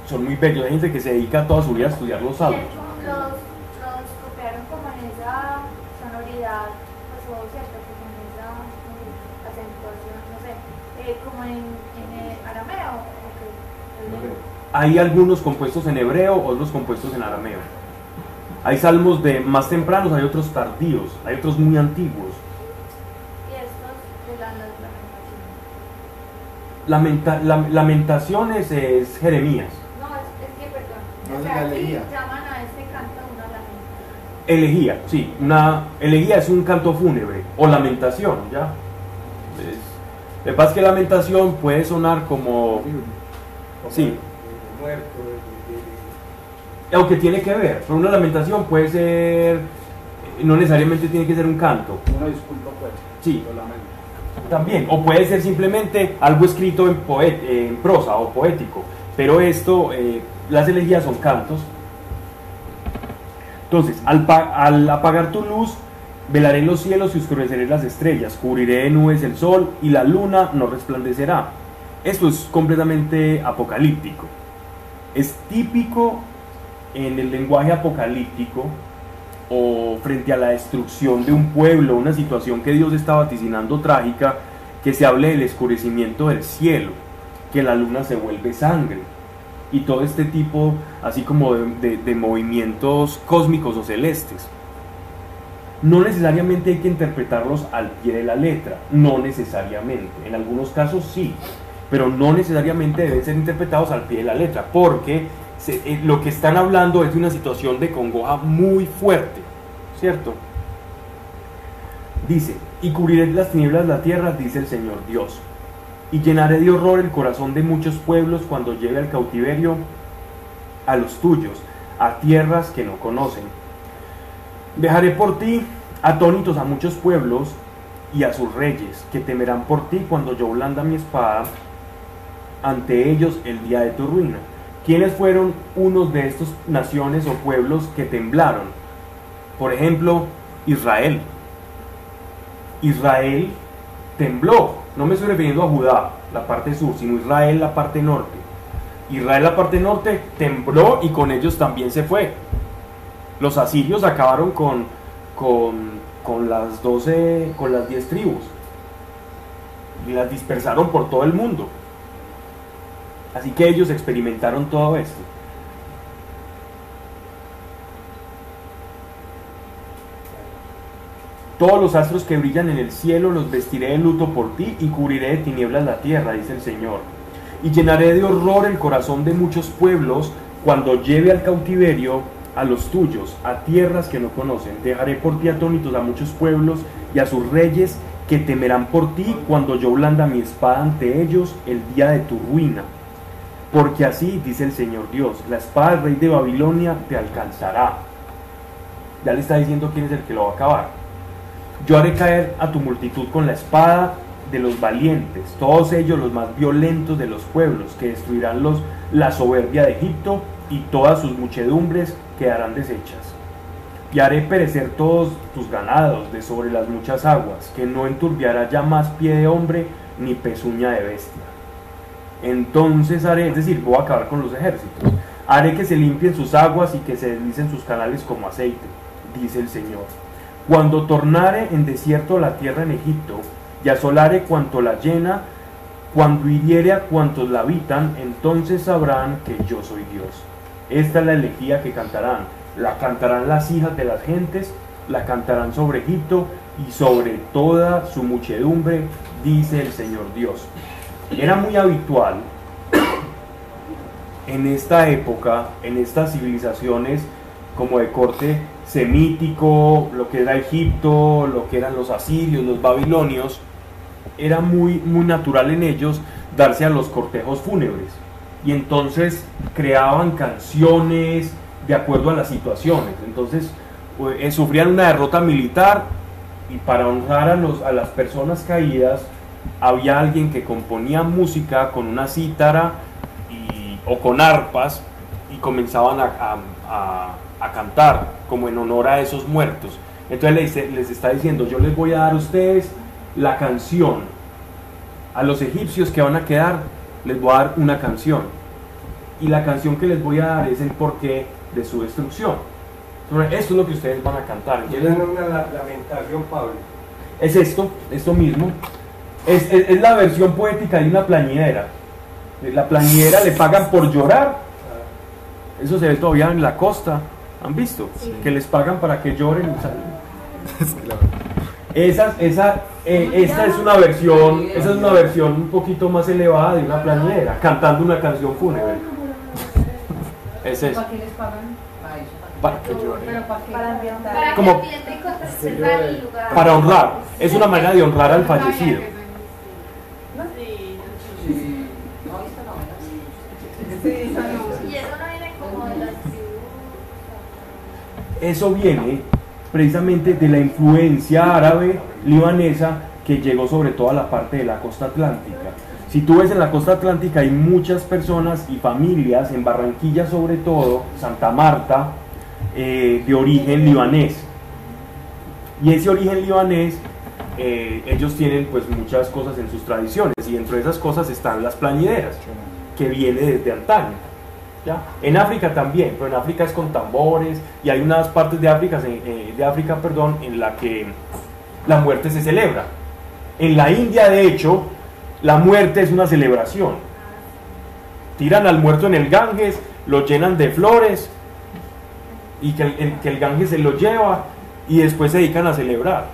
Speaker 1: son muy bellos. Hay gente que se dedica toda su vida a estudiar los salmos.
Speaker 3: los, los copiaron como en esa sonoridad, pues o cierto, como en esa acentuación, no sé, eh, como en, en arameo.
Speaker 1: Hay algunos compuestos en hebreo, otros compuestos en arameo. Hay salmos de más tempranos, hay otros tardíos, hay otros muy antiguos.
Speaker 3: Y estos de la, las lamentaciones.
Speaker 1: Lamenta- lam- lamentaciones es Jeremías.
Speaker 3: No, es, es que perdón.
Speaker 2: No
Speaker 3: o
Speaker 2: es
Speaker 3: sea,
Speaker 2: la
Speaker 3: aquí
Speaker 2: elegía.
Speaker 3: llaman a este canto una lamentación.
Speaker 1: Elegía, sí, una elegía es un canto fúnebre o lamentación, ¿ya? Es- lo que pasa es que lamentación puede sonar como, Sí.
Speaker 5: muerto,
Speaker 1: aunque tiene que ver, pero una lamentación puede ser, no necesariamente tiene que ser un canto,
Speaker 6: Una disculpa pues.
Speaker 1: Sí. También, o puede ser simplemente algo escrito en, poet- en prosa o poético, pero esto, eh, las elegías son cantos. Entonces, al, al apagar tu luz, velaré los cielos y oscureceré las estrellas, cubriré de nubes el sol y la luna no resplandecerá. Esto es completamente apocalíptico. Es típico en el lenguaje apocalíptico o frente a la destrucción de un pueblo, una situación que Dios está vaticinando trágica, que se hable del escurecimiento del cielo, que la luna se vuelve sangre y todo este tipo así como de movimientos cósmicos o celestes. No necesariamente hay que interpretarlos al pie de la letra, no necesariamente, en algunos casos sí, pero no necesariamente deben ser interpretados al pie de la letra, porque eh, lo que están hablando es de una situación de congoja muy fuerte, ¿cierto? Dice, y cubriré las tinieblas la tierra, dice el Señor Dios, y llenaré de horror el corazón de muchos pueblos cuando lleve al cautiverio a los tuyos, a tierras que no conocen. Dejaré por ti atónitos a muchos pueblos y a sus reyes, que temerán por ti cuando yo blanda mi espada ante ellos el día de tu ruina. ¿Quiénes fueron unos de estos naciones o pueblos que temblaron? Por ejemplo, Israel. Israel tembló. No me estoy refiriendo a Judá, la parte sur, sino Israel, la parte norte. Israel, la parte norte, tembló y con ellos también se fue. Los asirios acabaron con, con, con las 12, con las 10 tribus. Y las dispersaron por todo el mundo. Así que ellos experimentaron todo esto. Todos los astros que brillan en el cielo los vestiré de luto por ti y cubriré de tinieblas la tierra, dice el Señor. Y llenaré de horror el corazón de muchos pueblos cuando lleve al cautiverio a los tuyos, a tierras que no conocen. Dejaré por ti atónitos a muchos pueblos y a sus reyes que temerán por ti cuando yo blanda mi espada ante ellos el día de tu ruina. Porque así dice el Señor Dios, la espada del rey de Babilonia te alcanzará. Ya le está diciendo quién es el que lo va a acabar. Yo haré caer a tu multitud con la espada de los valientes, todos ellos los más violentos de los pueblos, que destruirán los, la soberbia de Egipto y todas sus muchedumbres quedarán deshechas. Y haré perecer todos tus ganados de sobre las muchas aguas, que no enturbiará ya más pie de hombre ni pezuña de bestia. Entonces haré, es decir, voy a acabar con los ejércitos. Haré que se limpien sus aguas y que se deslicen sus canales como aceite, dice el Señor. Cuando tornare en desierto la tierra en Egipto, y asolare cuanto la llena, cuando hiriere a cuantos la habitan, entonces sabrán que yo soy Dios. Esta es la elegía que cantarán. La cantarán las hijas de las gentes, la cantarán sobre Egipto y sobre toda su muchedumbre, dice el Señor Dios. Era muy habitual en esta época, en estas civilizaciones como de corte semítico, lo que era Egipto, lo que eran los asirios, los babilonios, era muy, muy natural en ellos darse a los cortejos fúnebres. Y entonces creaban canciones de acuerdo a las situaciones. Entonces eh, sufrían una derrota militar y para honrar a, los, a las personas caídas había alguien que componía música con una cítara y- o con arpas y comenzaban a, a- a- a cantar como en honor a esos muertos. Entonces les, dice- les está diciendo, yo les voy a dar a ustedes la canción a los egipcios que van a quedar les voy a dar una canción. Y la canción que les voy a dar es el porqué de su destrucción. Entonces, Esto es lo que ustedes van a cantar. Entonces,
Speaker 5: una la- lamentación, Pablo.
Speaker 1: es esto, esto mismo. Es, es- es la versión poética de una plañidera. La plañidera le pagan por llorar. Eso se ve todavía en la costa. ¿Han visto?
Speaker 4: Sí.
Speaker 1: Que les pagan para que lloren. o sea, esa, esa, eh, esta es una versión, esa es una versión un poquito más elevada de una plañidera, cantando una canción fúnebre. Es eso.
Speaker 4: ¿Para qué les pagan?
Speaker 1: Para que lloren.
Speaker 4: Para
Speaker 1: Como-. Para honrar. Es una manera de honrar al fallecido.
Speaker 3: Eso viene
Speaker 1: precisamente de la influencia árabe libanesa que llegó sobre toda la parte de la costa atlántica. Si tú ves en la costa atlántica hay muchas personas y familias, en Barranquilla sobre todo, Santa Marta, eh, de origen libanés. Y ese origen libanés, eh, ellos tienen pues muchas cosas en sus tradiciones y dentro de esas cosas están las plañideras, que viene desde antaño. ¿ya? En África también, pero en África es con tambores y hay unas partes de África, eh, de África perdón, en la que la muerte se celebra. En la India, de hecho, la muerte es una celebración. Tiran al muerto en el Ganges, lo llenan de flores y que el, que el Ganges se lo lleva y después se dedican a celebrar.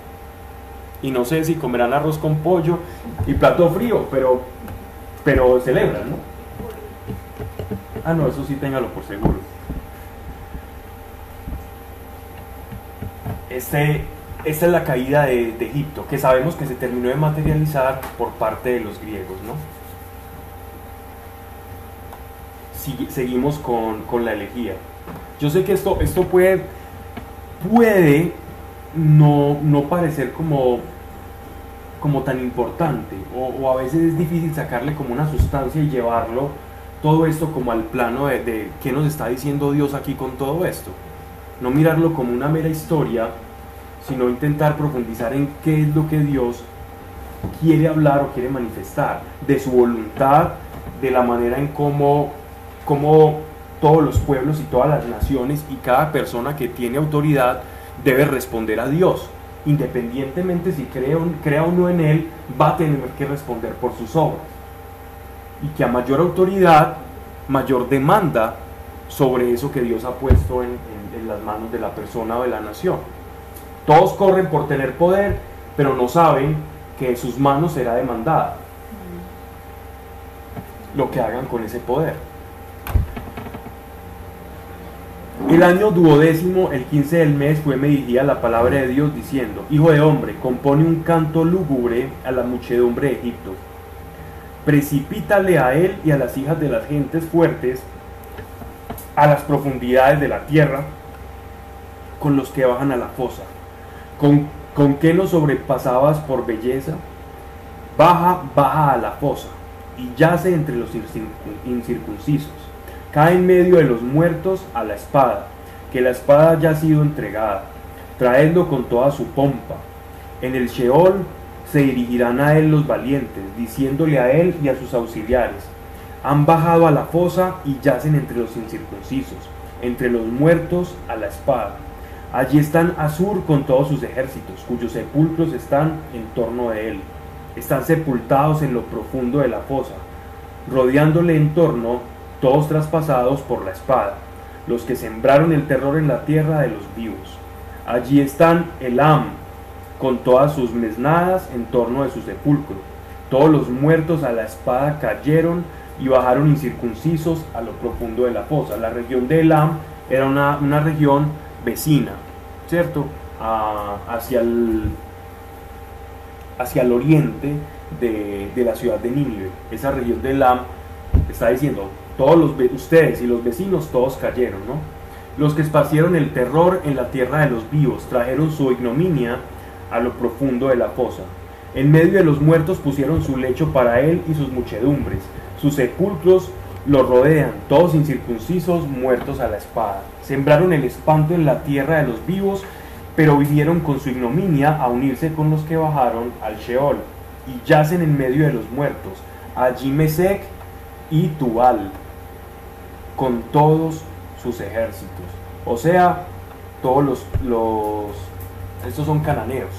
Speaker 1: Y no sé si comerán arroz con pollo y plato frío, pero, pero celebran, ¿no? Ah, no, eso sí téngalo por seguro. Este, esta es la caída de, Egipto, que sabemos que se terminó de materializar por parte de los griegos, ¿no? Sigue- seguimos con, con la elegía. Yo sé que esto, esto puede, puede no, no parecer como, como tan importante, o a veces es difícil sacarle como una sustancia y llevarlo todo esto como al plano de, qué nos está diciendo Dios aquí con todo esto. No mirarlo como una mera historia, sino intentar profundizar en qué es lo que Dios quiere hablar o quiere manifestar, de su voluntad, de la manera en cómo, cómo todos los pueblos y todas las naciones y cada persona que tiene autoridad debe responder a Dios. Independientemente si crea o no en Él, va a tener que responder por sus obras y que a mayor autoridad, mayor demanda sobre eso que Dios ha puesto en, las manos de la persona o de la nación. Todos corren por tener poder, pero no saben que sus manos será demandada lo que hagan con ese poder. El año duodécimo, el 15 del mes, fue me dirigida la palabra de Dios diciendo, Hijo de hombre, compone un canto lúgubre a la muchedumbre de Egipto precipítale a él y a las hijas de las gentes fuertes a las profundidades de la tierra con los que bajan a la fosa. ¿Con, con qué nos sobrepasabas por belleza? Baja, baja a la fosa y yace entre los incircun- incircuncisos. Cae en medio de los muertos a la espada, que la espada ya ha sido entregada. Traedlo con toda su pompa. En el Sheol se dirigirán a él los valientes, diciéndole a él y a sus auxiliares, han bajado a la fosa y yacen entre los incircuncisos, entre los muertos a la espada. Allí están Asur con todos sus ejércitos, cuyos sepulcros están en torno de él. Están sepultados en lo profundo de la fosa, rodeándole en torno, todos traspasados por la espada, los que sembraron el terror en la tierra de los vivos. Allí están Elam, con todas sus mesnadas en torno de su sepulcro. Todos los muertos a la espada cayeron y bajaron incircuncisos a lo profundo de la fosa. La región de Elam era una, una región vecina, ¿cierto? Hacia, el, hacia el oriente de, de la ciudad de Nínive. Esa región de Elam está diciendo, todos los, ustedes y los vecinos todos cayeron, ¿no? Los que esparcieron el terror en la tierra de los vivos trajeron su ignominia a lo profundo de la fosa. En medio de los muertos pusieron su lecho para él y sus muchedumbres. Sus sepulcros lo rodean, todos incircuncisos, muertos a la espada. Sembraron el espanto en la tierra de los vivos, pero vinieron con su ignominia a unirse con los que bajaron al Sheol y yacen en medio de los muertos. Allí Mesec y Tubal, con todos sus ejércitos. O sea, todos los, los estos son cananeos.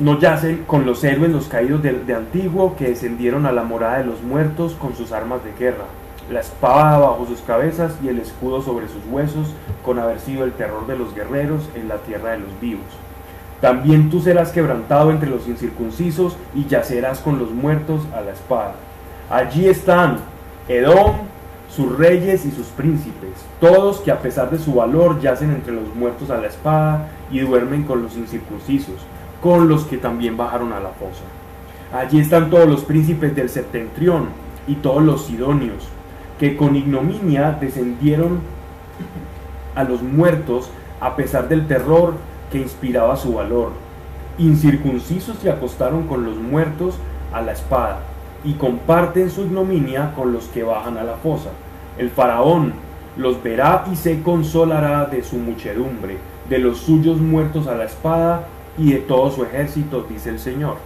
Speaker 1: No yacen con los héroes los caídos de, antiguo que descendieron a la morada de los muertos con sus armas de guerra, la espada bajo sus cabezas y el escudo sobre sus huesos, con haber sido el terror de los guerreros en la tierra de los vivos. También tú serás quebrantado entre los incircuncisos y yacerás con los muertos a la espada. Allí están Edom, sus reyes y sus príncipes, todos que a pesar de su valor yacen entre los muertos a la espada y duermen con los incircuncisos, con los que también bajaron a la fosa. Allí están todos los príncipes del septentrión y todos los sidonios, que con ignominia descendieron a los muertos a pesar del terror que inspiraba su valor. Incircuncisos se acostaron con los muertos a la espada y comparten su ignominia con los que bajan a la fosa. El faraón los verá y se consolará de su muchedumbre, de los suyos muertos a la espada y de todo su ejército, dice el Señor.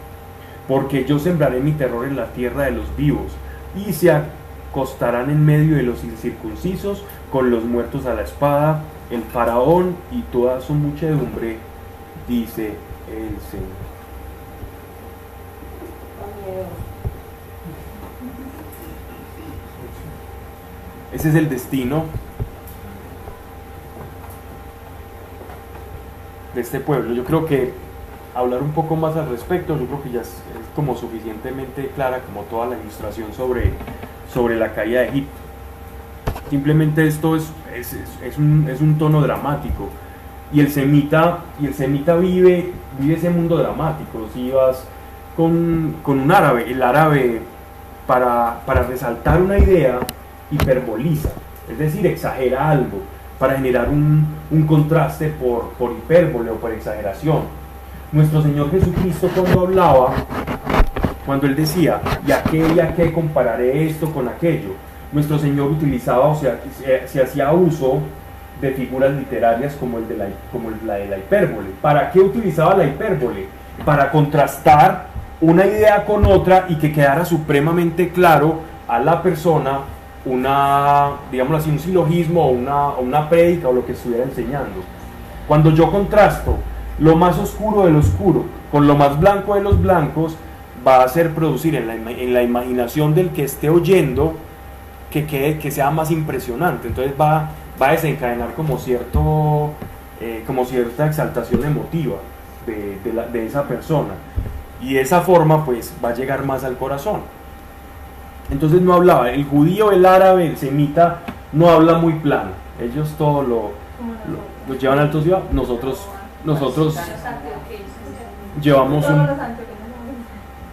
Speaker 1: Porque yo sembraré mi terror en la tierra de los vivos, y se acostarán en medio de los incircuncisos con los muertos a la espada, el faraón y toda su muchedumbre, dice el Señor. Ese es el destino de este pueblo. Yo creo que hablar un poco más al respecto, yo creo que ya es, como suficientemente clara como toda la ilustración sobre, sobre la caída de Egipto. Simplemente esto es, es, es un tono dramático. Y el semita, y el semita vive, vive ese mundo dramático. Si vas con, con un árabe, el árabe para, para resaltar una idea hiperboliza, es decir, exagera algo para generar un, un contraste por, por hipérbole o por exageración. Nuestro Señor Jesucristo cuando hablaba, cuando Él decía, y a qué y a qué compararé esto con aquello, nuestro Señor utilizaba, o sea, se, se hacía uso de figuras literarias como, el de la, como la de la hipérbole. ¿Para qué utilizaba la hipérbole? Para contrastar una idea con otra y que quedara supremamente claro a la persona una, digámoslo así, un silogismo o una, o una prédica o lo que estuviera enseñando. Cuando yo contrasto lo más oscuro del oscuro con lo más blanco de los blancos, va a hacer producir en la, en la imaginación del que esté oyendo que, quede, que sea más impresionante. Entonces va, va a desencadenar como, cierto, eh, como cierta exaltación emotiva de, de de esa persona. Y esa forma pues va a llegar más al corazón. Entonces no hablaba, el judío, el árabe, el semita no habla muy plano. Ellos todo lo, lo, lo llevan a alto ciudad. Nosotros, nosotros llevamos un,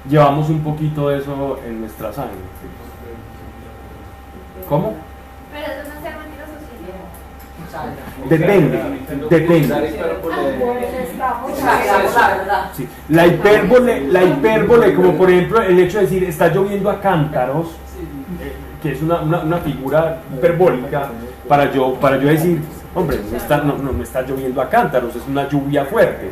Speaker 1: llevamos un poquito de eso en nuestra sangre. ¿Cómo?
Speaker 3: Pero
Speaker 1: Depende, depende. La hipérbole, la hipérbole, como por ejemplo el hecho de decir está lloviendo a cántaros, eh, que es una, una- figura hiperbólica, para yo, para yo decir, hombre, no está, no, no, no está lloviendo a cántaros, es una lluvia fuerte.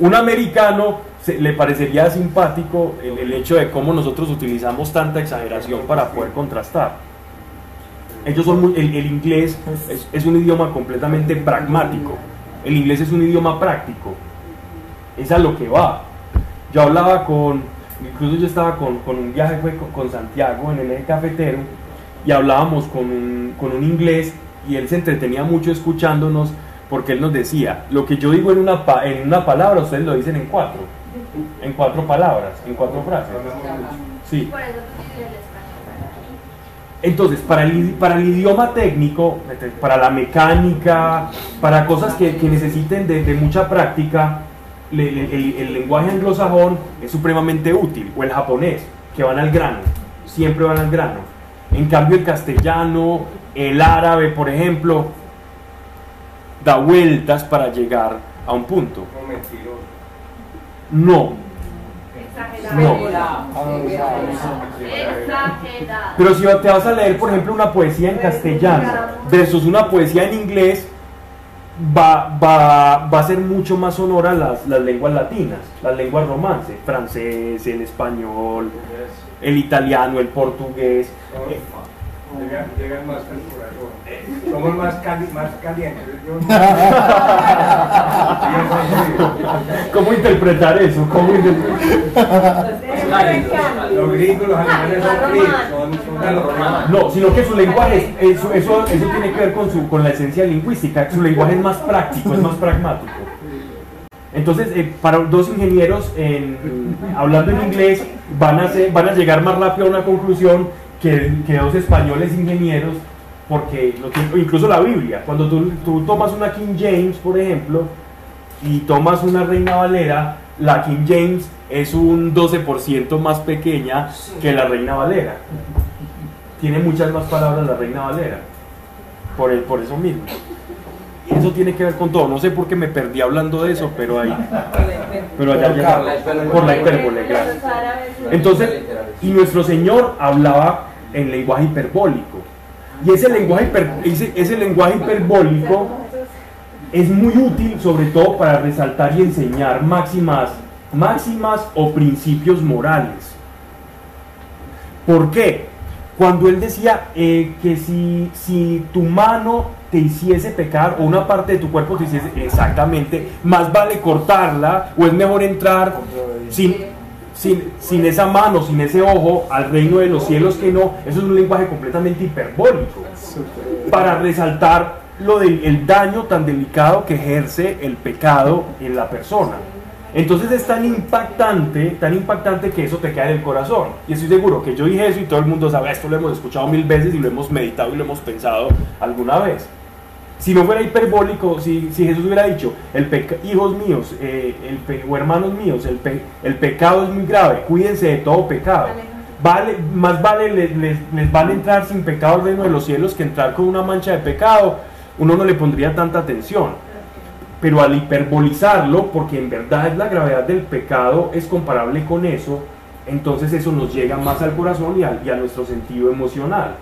Speaker 1: Un americano le parecería simpático el, el hecho de cómo nosotros utilizamos tanta exageración para poder contrastar. Ellos son muy- el, el inglés es, es un idioma completamente pragmático. El inglés es un idioma práctico. Es a lo que va. Yo hablaba con, incluso yo estaba con, con un viaje fue con, con Santiago en el eje cafetero y hablábamos con un, con un inglés y él se entretenía mucho escuchándonos porque él nos decía, lo que yo digo en una, pa- en una palabra, ustedes lo dicen en cuatro, en cuatro palabras, en cuatro frases. Sí.
Speaker 3: Por eso tú dices el español.
Speaker 1: Entonces, para el, para el idioma técnico, para la mecánica, para cosas que, que necesiten de, de mucha práctica, el, el lenguaje anglosajón es supremamente útil, o el japonés, que van al grano, siempre van al grano. En cambio, el castellano, el árabe, por ejemplo, da vueltas para llegar a un punto.
Speaker 5: No
Speaker 1: No. Pero si te vas a leer, por ejemplo, una poesía en castellano versus una poesía en inglés, va, va, va a ser mucho más sonora las, las lenguas latinas, las lenguas romance, francés, el español, el italiano, el portugués. Eh,
Speaker 5: Llegan, llegan más al corazón. Somos más, cali, más calientes. Yo,
Speaker 1: ¿Cómo interpretar eso? ¿Cómo interpretar?
Speaker 5: Los gringos, los alemanes son fríos, son,
Speaker 1: No, sino que su lenguaje, es- eso, eso, eso tiene que ver con, su, con la esencia lingüística, su lenguaje es más práctico, es más pragmático. Entonces, eh, para dos ingenieros en- hablando en inglés van a, ser- van a llegar más rápido a una conclusión que, que dos españoles ingenieros, porque lo que- incluso la Biblia, cuando tú, tú tomas una King James, por ejemplo, y tomas una Reina Valera, la King James es un 12% más pequeña que la Reina Valera. Tiene muchas más palabras la Reina Valera. Por, el- por eso mismo. Y eso tiene que ver con todo. No sé por qué me perdí hablando de eso, pero ahí. Pero allá llegamos. Por la hipérbole, gracias. Entonces, y nuestro Señor hablaba en lenguaje hiperbólico. Y ese lenguaje, hiper- ese, ese lenguaje hiperbólico es muy útil sobre todo para resaltar y enseñar máximas, máximas o principios morales. ¿Por qué? Cuando él decía eh, que si, si tu mano te hiciese pecar o una parte de tu cuerpo te hiciese exactamente, más vale cortarla o es mejor entrar sin, sin, sin esa mano, sin ese ojo al reino de los cielos que no. Eso es un lenguaje completamente hiperbólico para resaltar lo del el daño tan delicado que ejerce el pecado en la persona. Entonces es tan impactante, tan impactante que eso te queda en el corazón. Y estoy seguro que yo dije eso y todo el mundo sabe, esto lo hemos escuchado mil veces y lo hemos meditado y lo hemos pensado alguna vez. Si no fuera hiperbólico, si, si Jesús hubiera dicho, el hijos míos eh, el pe- o hermanos míos, el, pe- el pecado es muy grave, cuídense de todo pecado. Vale, más vale les, les- les vale entrar sin pecado al reino de los cielos que entrar con una mancha de pecado. Uno no le pondría tanta atención. Pero al hiperbolizarlo, porque en verdad es la gravedad del pecado es comparable con eso, entonces eso nos llega más al corazón y, al- y a nuestro sentido emocional.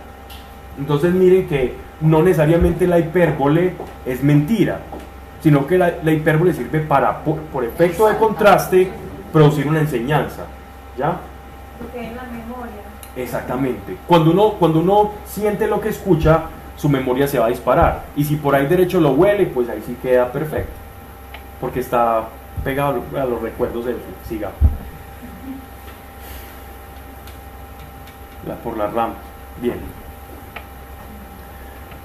Speaker 1: Entonces miren que no necesariamente la hipérbole es mentira, sino que la, la hipérbole sirve para, por, por efecto de contraste, producir una enseñanza. ¿Ya?
Speaker 3: Porque en la memoria.
Speaker 1: Exactamente. Cuando uno, cuando uno siente lo que escucha, su memoria se va a disparar. Y si por ahí derecho lo huele, pues ahí sí queda perfecto. Porque está pegado a los recuerdos del siga. La- por la rama. Bien.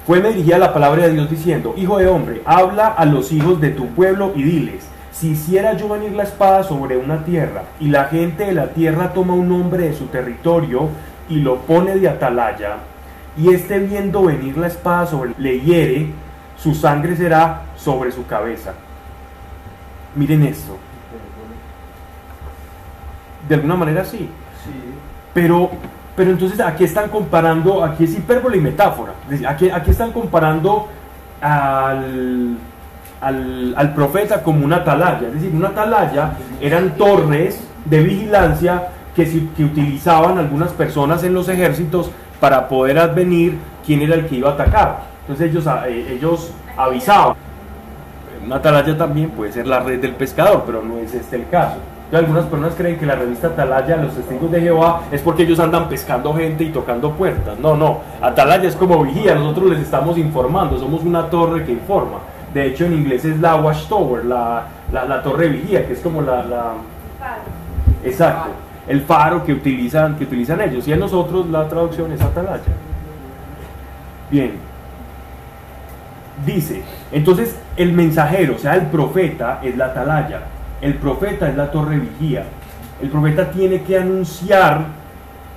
Speaker 1: Fue me dirigía la palabra de Dios diciendo, Hijo de hombre, habla a los hijos de tu pueblo y diles, si hiciera yo venir la espada sobre una tierra y la gente de la tierra toma un hombre de su territorio y lo pone de atalaya, y este viendo venir la espada sobre le hiere, su sangre será sobre su cabeza. Miren esto. De alguna manera sí. Pero, pero entonces aquí están comparando, aquí es hipérbole y metáfora. Aquí, aquí están comparando al, al, al profeta como una atalaya. Es decir, una atalaya eran torres de vigilancia que, que utilizaban algunas personas en los ejércitos para poder advenir quién era el que iba a atacar. Entonces ellos, eh, ellos avisaban. Una atalaya también puede ser la red del pescador, pero no es este el caso. Entonces, algunas personas creen que la revista Atalaya, los testigos de Jehová, es porque ellos andan pescando gente y tocando puertas. No, no. Atalaya es como vigía, nosotros les estamos informando, somos una torre que informa. De hecho, en inglés es la watchtower, la, la, la torre vigía, que es como la, la-. Exacto. El faro que utilizan, que utilizan ellos. Y a nosotros la traducción es atalaya. Bien. Dice, entonces el mensajero, o sea, el profeta es la atalaya. El profeta es la torre vigía. El profeta tiene que anunciar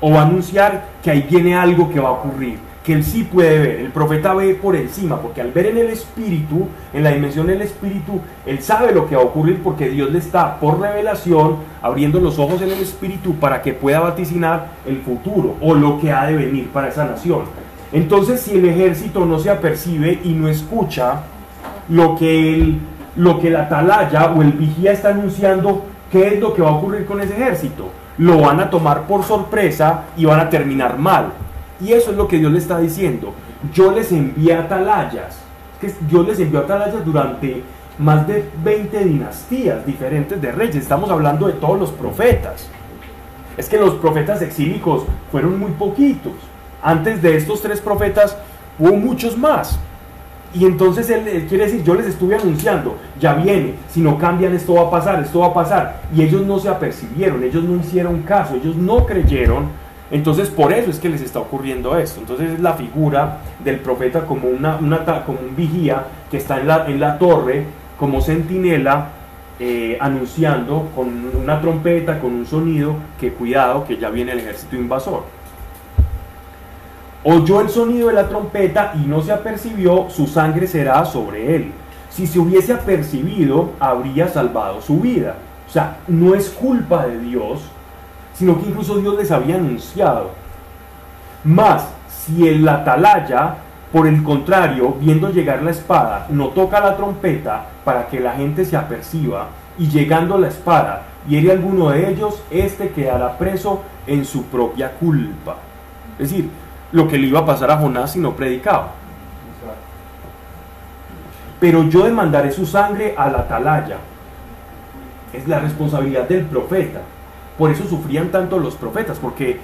Speaker 1: o anunciar que ahí viene algo que va a ocurrir, que él sí puede ver. El profeta ve por encima, porque al ver en el espíritu, en la dimensión del espíritu, él sabe lo que va a ocurrir porque Dios le está por revelación abriendo los ojos en el espíritu para que pueda vaticinar el futuro o lo que ha de venir para esa nación. Entonces, si el ejército no se apercibe y no escucha lo que el, lo que el atalaya o el vigía está anunciando, ¿qué es lo que va a ocurrir con ese ejército? Lo van a tomar por sorpresa y van a terminar mal. Y eso es lo que Dios le está diciendo. Yo les envié atalayas, que Dios les envió atalayas durante más de 20 dinastías diferentes de reyes. Estamos hablando de todos los profetas. Es que los profetas exílicos fueron muy poquitos. Antes de estos tres profetas hubo muchos más. Y entonces él, quiere decir, yo les estuve anunciando, ya viene, si no cambian esto va a pasar, esto va a pasar. Y ellos no se apercibieron, ellos no hicieron caso, ellos no creyeron. Entonces por eso es que les está ocurriendo esto. Entonces es la figura del profeta como, una, como un vigía que está en la, en la torre, como centinela, eh, anunciando con una trompeta, con un sonido, que cuidado, que ya viene el ejército invasor. Oyó el sonido de la trompeta y no se apercibió, su sangre será sobre él. Si se hubiese apercibido, habría salvado su vida. O sea, no es culpa de Dios, sino que incluso Dios les había anunciado. Más, si el atalaya, por el contrario, viendo llegar la espada, no toca la trompeta para que la gente se aperciba, y llegando la espada hiere alguno de ellos, éste quedará preso en su propia culpa. Es decir, lo que le iba a pasar a Jonás si no predicaba. Pero yo demandaré su sangre al atalaya. Es la responsabilidad del profeta. Por eso sufrían tanto los profetas, porque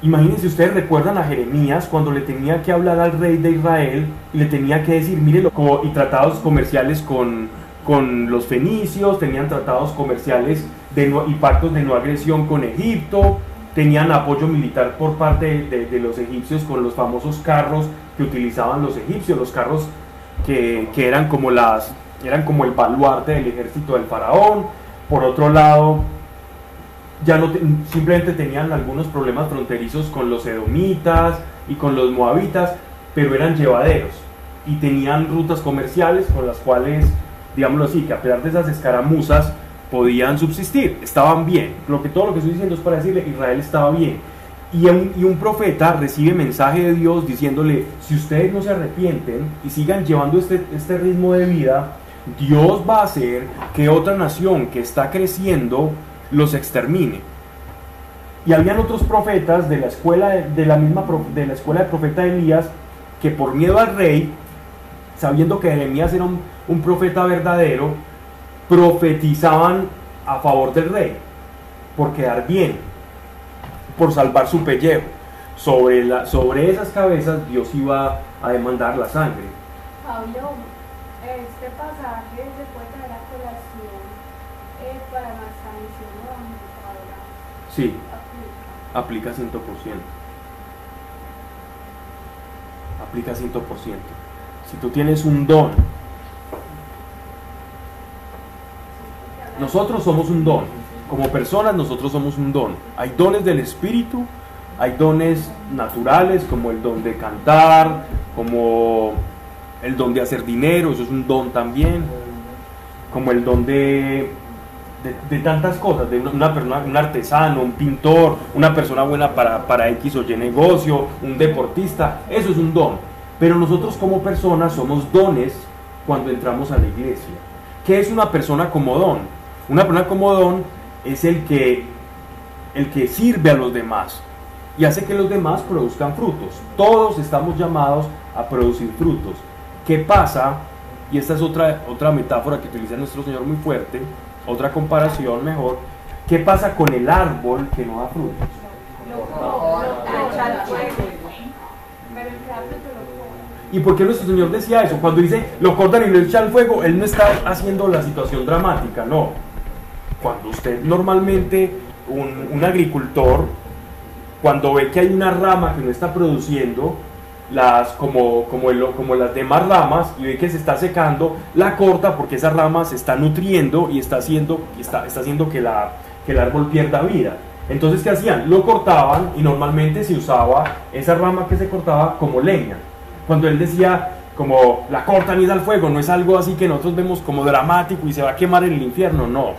Speaker 1: imagínense ustedes recuerdan a Jeremías cuando le tenía que hablar al rey de Israel y le tenía que decir, mire, y tratados comerciales con, con los fenicios, tenían tratados comerciales de y pactos de no agresión con Egipto, tenían apoyo militar por parte de, los egipcios con los famosos carros que utilizaban los egipcios, los carros que, que eran como las eran como el baluarte del ejército del faraón. Por otro lado, ya no te- simplemente tenían algunos problemas fronterizos con los edomitas y con los moabitas, pero eran llevaderos y tenían rutas comerciales con las cuales, digámoslo así, que a pesar de esas escaramuzas podían subsistir, estaban bien. Lo que todo lo que estoy diciendo es para decirle Israel estaba bien. Y un, y un profeta recibe mensaje de Dios diciéndole, si ustedes no se arrepienten y sigan llevando este, este ritmo de vida, Dios va a hacer que otra nación que está creciendo los extermine. Y habían otros profetas de la escuela de, la misma de la escuela del profeta Elías que por miedo al rey, sabiendo que Jeremías era un, un profeta verdadero, profetizaban a favor del rey por quedar bien, por salvar su pellejo. Sobre, la, sobre esas cabezas Dios iba a demandar la sangre.
Speaker 3: Pablo, este pasaje se puede traer a colación eh, para misión evangelizadora.
Speaker 1: Sí,
Speaker 3: Aplica.
Speaker 1: aplica 100%. Aplica 100%. Si tú tienes un don, nosotros somos un don. Como personas nosotros somos un don. Hay dones del Espíritu, hay dones naturales como el don de cantar, como el don de hacer dinero, eso es un don también, como el don de, de, tantas cosas, de una, una persona, un artesano, un pintor, una persona buena para, para X o Y negocio, un deportista, eso es un don. Pero nosotros como personas somos dones cuando entramos a la iglesia. ¿Qué es una persona como don? Una persona como don es el que, el que sirve a los demás y hace que los demás produzcan frutos. Todos estamos llamados a producir frutos. ¿Qué pasa? Y esta es otra, otra metáfora que utiliza nuestro Señor muy fuerte, otra comparación mejor. ¿Qué pasa con el árbol que no da frutos? ¿Y por qué nuestro Señor decía eso? Cuando dice lo cortan y lo echan al fuego, Él no está haciendo la situación dramática, no. Cuando usted normalmente, un, un agricultor, cuando ve que hay una rama que no está produciendo, las, como, como, el- como las demás ramas, y ve que se está secando, la corta porque esa rama se está nutriendo y está haciendo, está, está haciendo que, la, que el árbol pierda vida. Entonces, ¿qué hacían? Lo cortaban y normalmente se usaba esa rama que se cortaba como leña. Cuando él decía, como la cortan y da al fuego, no es algo así que nosotros vemos como dramático y se va a quemar en el infierno, no.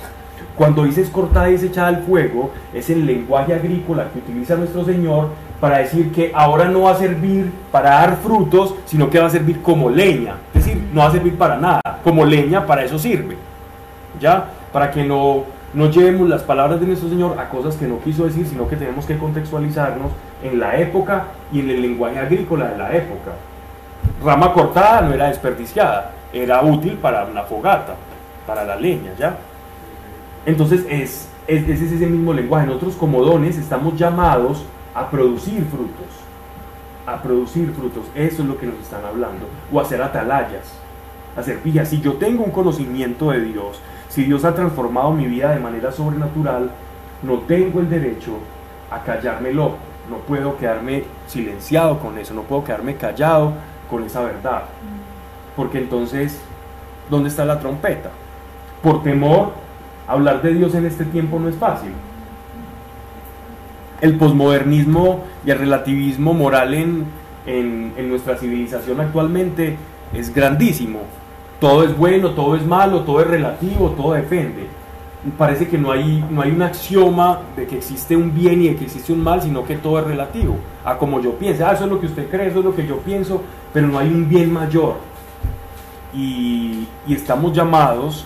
Speaker 1: Cuando dice es cortada y es echada al fuego, es el lenguaje agrícola que utiliza nuestro Señor para decir que ahora no va a servir para dar frutos, sino que va a servir como leña. Es decir, no va a servir para nada. Como leña, para eso sirve. ¿Ya? Para que no, no llevemos las palabras de nuestro Señor a cosas que no quiso decir, sino que tenemos que contextualizarnos en la época y en el lenguaje agrícola de la época. rama cortada no era desperdiciada, era útil para una fogata, para la leña, ¿ya? Entonces es, es, es ese mismo lenguaje. Nosotros como dones estamos llamados a producir frutos, a producir frutos. Eso es lo que nos están hablando. O hacer atalayas, hacer pijas. Si yo tengo un conocimiento de Dios, si Dios ha transformado mi vida de manera sobrenatural, no tengo el derecho a callármelo. No puedo quedarme silenciado con eso, no puedo quedarme callado con esa verdad. Porque entonces, ¿dónde está la trompeta? Por temor, hablar de Dios en este tiempo no es fácil. El posmodernismo y el relativismo moral en, en, nuestra civilización actualmente es grandísimo. Todo es bueno, todo es malo, todo es relativo, todo depende. Parece que no hay, no hay un axioma de que existe un bien y de que existe un mal, sino que todo es relativo. A como yo pienso, ah, eso es lo que usted cree, eso es lo que yo pienso, pero no hay un bien mayor. Y, estamos llamados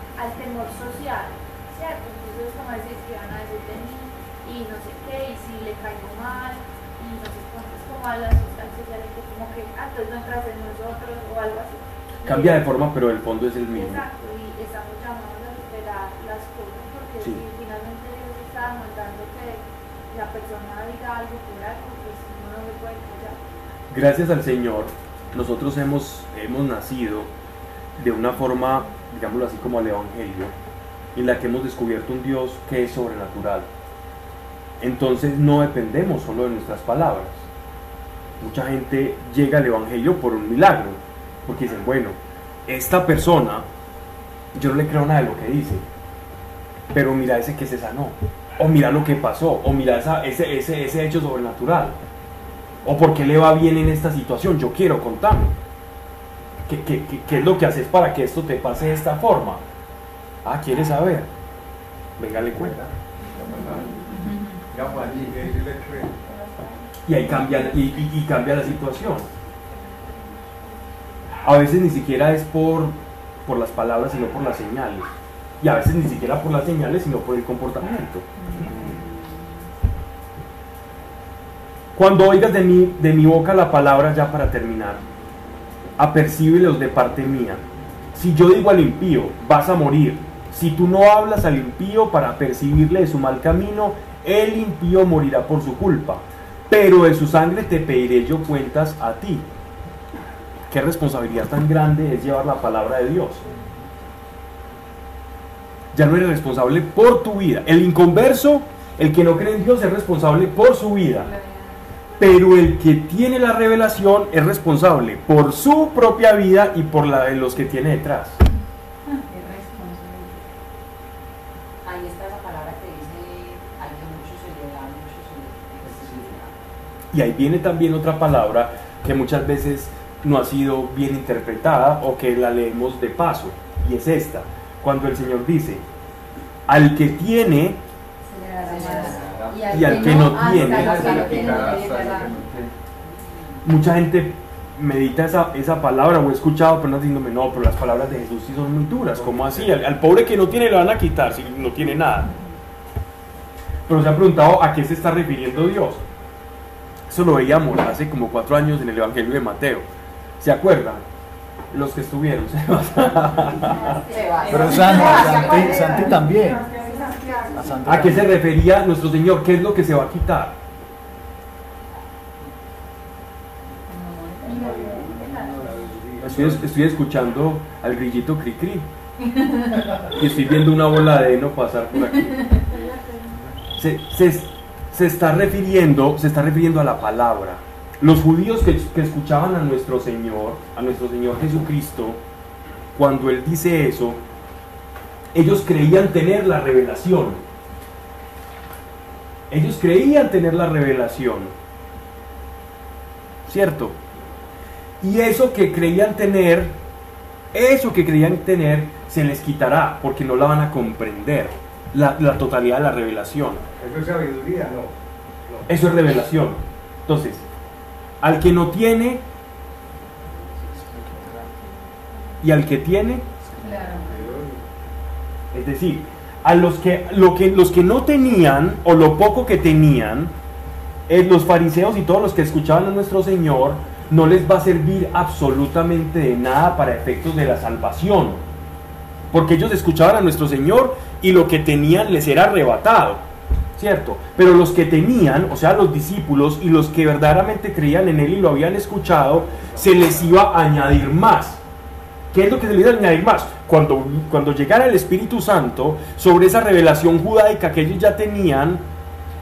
Speaker 1: al
Speaker 3: temor social, ¿cierto? Entonces es como decir que van a decir de mí y no sé qué, y si le caigo mal, y no sé cuánto, es como a la social social que como que, ah, entonces no entras en nosotros o algo así.
Speaker 1: Cambia de forma, pero el fondo es el mismo.
Speaker 3: Exacto, y estamos llamados a superar las cosas porque
Speaker 1: Sí.
Speaker 3: si finalmente Dios está demandando que la persona diga algo por algo, pues uno no le puede callar.
Speaker 1: Gracias al Señor, nosotros hemos, hemos nacido de una forma, digámoslo así como al Evangelio, en la que hemos descubierto un Dios que es sobrenatural. Entonces no dependemos solo de nuestras palabras. Mucha gente llega al Evangelio por un milagro, porque dicen, bueno, esta persona, yo no le creo nada de lo que dice, pero mira ese que se sanó, o mira lo que pasó, o mira ese, ese, ese hecho sobrenatural, o por qué le va bien en esta situación, yo quiero contarme. ¿Qué, es lo que haces para que esto te pase de esta forma? Ah, ¿quieres saber? Venga, le cuenta. Y ahí cambia, y- y cambia la situación. A veces ni siquiera es por, por las palabras, sino por las señales. Y a veces ni siquiera por las señales, sino por el comportamiento. Cuando oigas de mi, de mi boca la palabra, ya para terminar, apercíbelos de parte mía. Si yo digo al impío, vas a morir. Si tú no hablas al impío para percibirle de su mal camino, el impío morirá por su culpa. Pero de su sangre te pediré yo cuentas a ti. Qué responsabilidad tan grande es llevar la palabra de Dios. Ya no eres responsable por tu vida. El inconverso, el que no cree en Dios, es responsable por su vida. Pero el que tiene la revelación es responsable por su propia vida y por la de los que tiene detrás.
Speaker 7: Responsable. Ahí está esa palabra que dice, al que mucho se le da, mucho se le.
Speaker 1: Y ahí viene también otra palabra que muchas veces no ha sido bien interpretada o que la leemos de paso, y es esta, cuando el Señor dice, al que tiene, Y al que
Speaker 4: hasta lo que no tiene,
Speaker 1: mucha gente medita esa, esa palabra o he escuchado personas diciéndome, no, pero las palabras de Jesús sí son muy duras, ¿cómo así? Al, al pobre que no tiene le van a quitar si no tiene nada. Pero se ha preguntado a qué se está refiriendo Dios. Eso lo veíamos hace como cuatro años en el Evangelio de Mateo. ¿Se acuerdan? Los que estuvieron.
Speaker 7: Se va.
Speaker 2: Pero Santi, Santi, Santi también. A Santi
Speaker 1: ¿A qué se refería nuestro Señor? ¿Qué es lo que se va a quitar? Estoy, estoy escuchando al grillito cri cri. Y estoy viendo una bola de heno pasar por aquí. Se, se- se está refiriendo, se está refiriendo a la palabra. Los judíos que, que escuchaban a nuestro Señor, a nuestro Señor Jesucristo, cuando Él dice eso, ellos creían tener la revelación. Ellos creían tener la revelación. ¿Cierto? Y eso que creían tener, eso que creían tener, se les quitará porque no la van a comprender, la, la totalidad de la revelación.
Speaker 5: Eso es sabiduría, no. no.
Speaker 1: Eso es revelación. Entonces, al que no tiene y al que tiene,
Speaker 4: Claro.
Speaker 1: es decir, a los que, lo que, los que no tenían o lo poco que tenían, eh, los fariseos y todos los que escuchaban a nuestro Señor, no les va a servir absolutamente de nada para efectos de la salvación. Porque ellos escuchaban a nuestro Señor y lo que tenían les era arrebatado, ¿cierto? Pero los que tenían, o sea, los discípulos y los que verdaderamente creían en Él y lo habían escuchado, se les iba a añadir más. ¿Qué es lo que se les iba a añadir más? Cuando, cuando llegara el Espíritu Santo sobre esa revelación judaica que ellos ya tenían,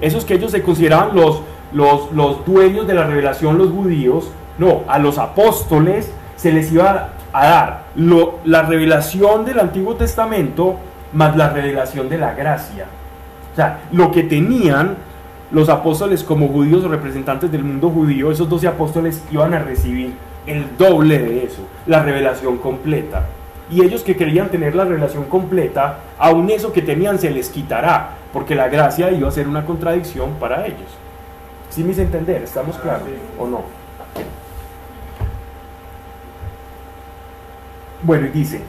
Speaker 1: esos que ellos se consideraban los, los, los dueños de la revelación, los judíos, no, a los apóstoles se les iba a dar lo- la revelación del Antiguo Testamento más la revelación de la gracia. O sea, lo que tenían los apóstoles como judíos o representantes del mundo judío, esos doce apóstoles iban a recibir el doble de eso, la revelación completa. Y ellos que querían tener la revelación completa, aun eso que tenían se les quitará, porque la gracia iba a ser una contradicción para ellos. ¿Sí me hice entender? ¿Estamos claros o no? Bueno, y dice,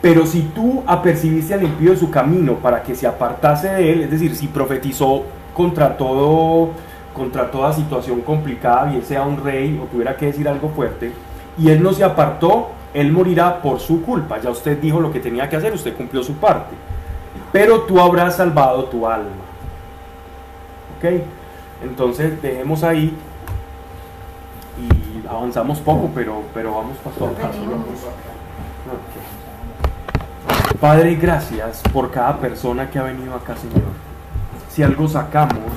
Speaker 1: pero si tú apercibiste al impío de su camino para que se apartase de él, es decir, si profetizó contra todo, contra toda situación complicada, bien sea un rey o tuviera que decir algo fuerte, y él no se apartó, él morirá por su culpa. Ya usted dijo lo que tenía que hacer, usted cumplió su parte. Pero tú habrás salvado tu alma. ¿Ok? Entonces dejemos ahí y avanzamos poco, pero, pero vamos paso a paso. Ok. Padre, gracias por cada persona que ha venido acá, Señor. Si algo sacamos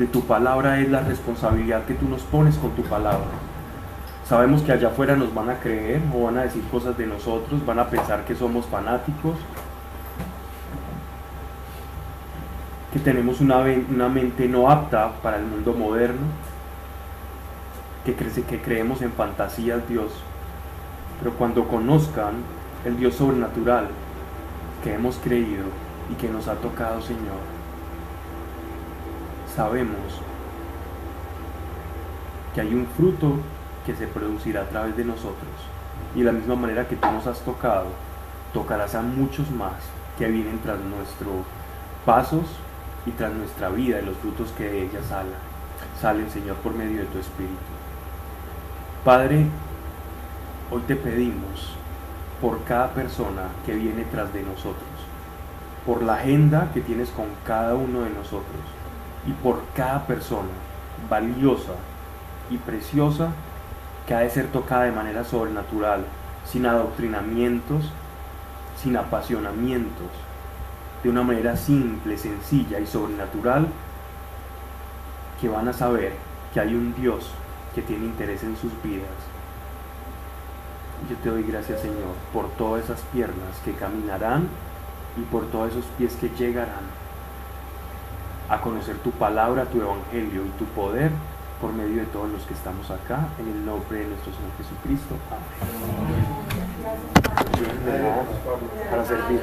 Speaker 1: de tu palabra es la responsabilidad que tú nos pones con tu palabra. Sabemos que allá afuera nos van a creer o van a decir cosas de nosotros, van a pensar que somos fanáticos, que tenemos una, una mente no apta para el mundo moderno, que, crece, que creemos en fantasías, Dios. Pero cuando conozcan el Dios sobrenatural que hemos creído y que nos ha tocado, Señor, sabemos que hay un fruto que se producirá a través de nosotros. Y de la misma manera que tú nos has tocado, tocarás a muchos más que vienen tras nuestros pasos y tras nuestra vida y los frutos que de ella salen, salen, Señor, por medio de tu Espíritu. Padre, hoy te pedimos por cada persona que viene tras de nosotros, por la agenda que tienes con cada uno de nosotros y por cada persona valiosa y preciosa que ha de ser tocada de manera sobrenatural, sin adoctrinamientos, sin apasionamientos, de una manera simple, sencilla y sobrenatural, que van a saber que hay un Dios que tiene interés en sus vidas. Yo te doy gracias, Señor, por todas esas piernas que caminarán y por todos esos pies que llegarán a conocer tu palabra, tu evangelio y tu poder por medio de todos los que estamos acá, en el nombre de nuestro Señor Jesucristo. Amén. Para servir.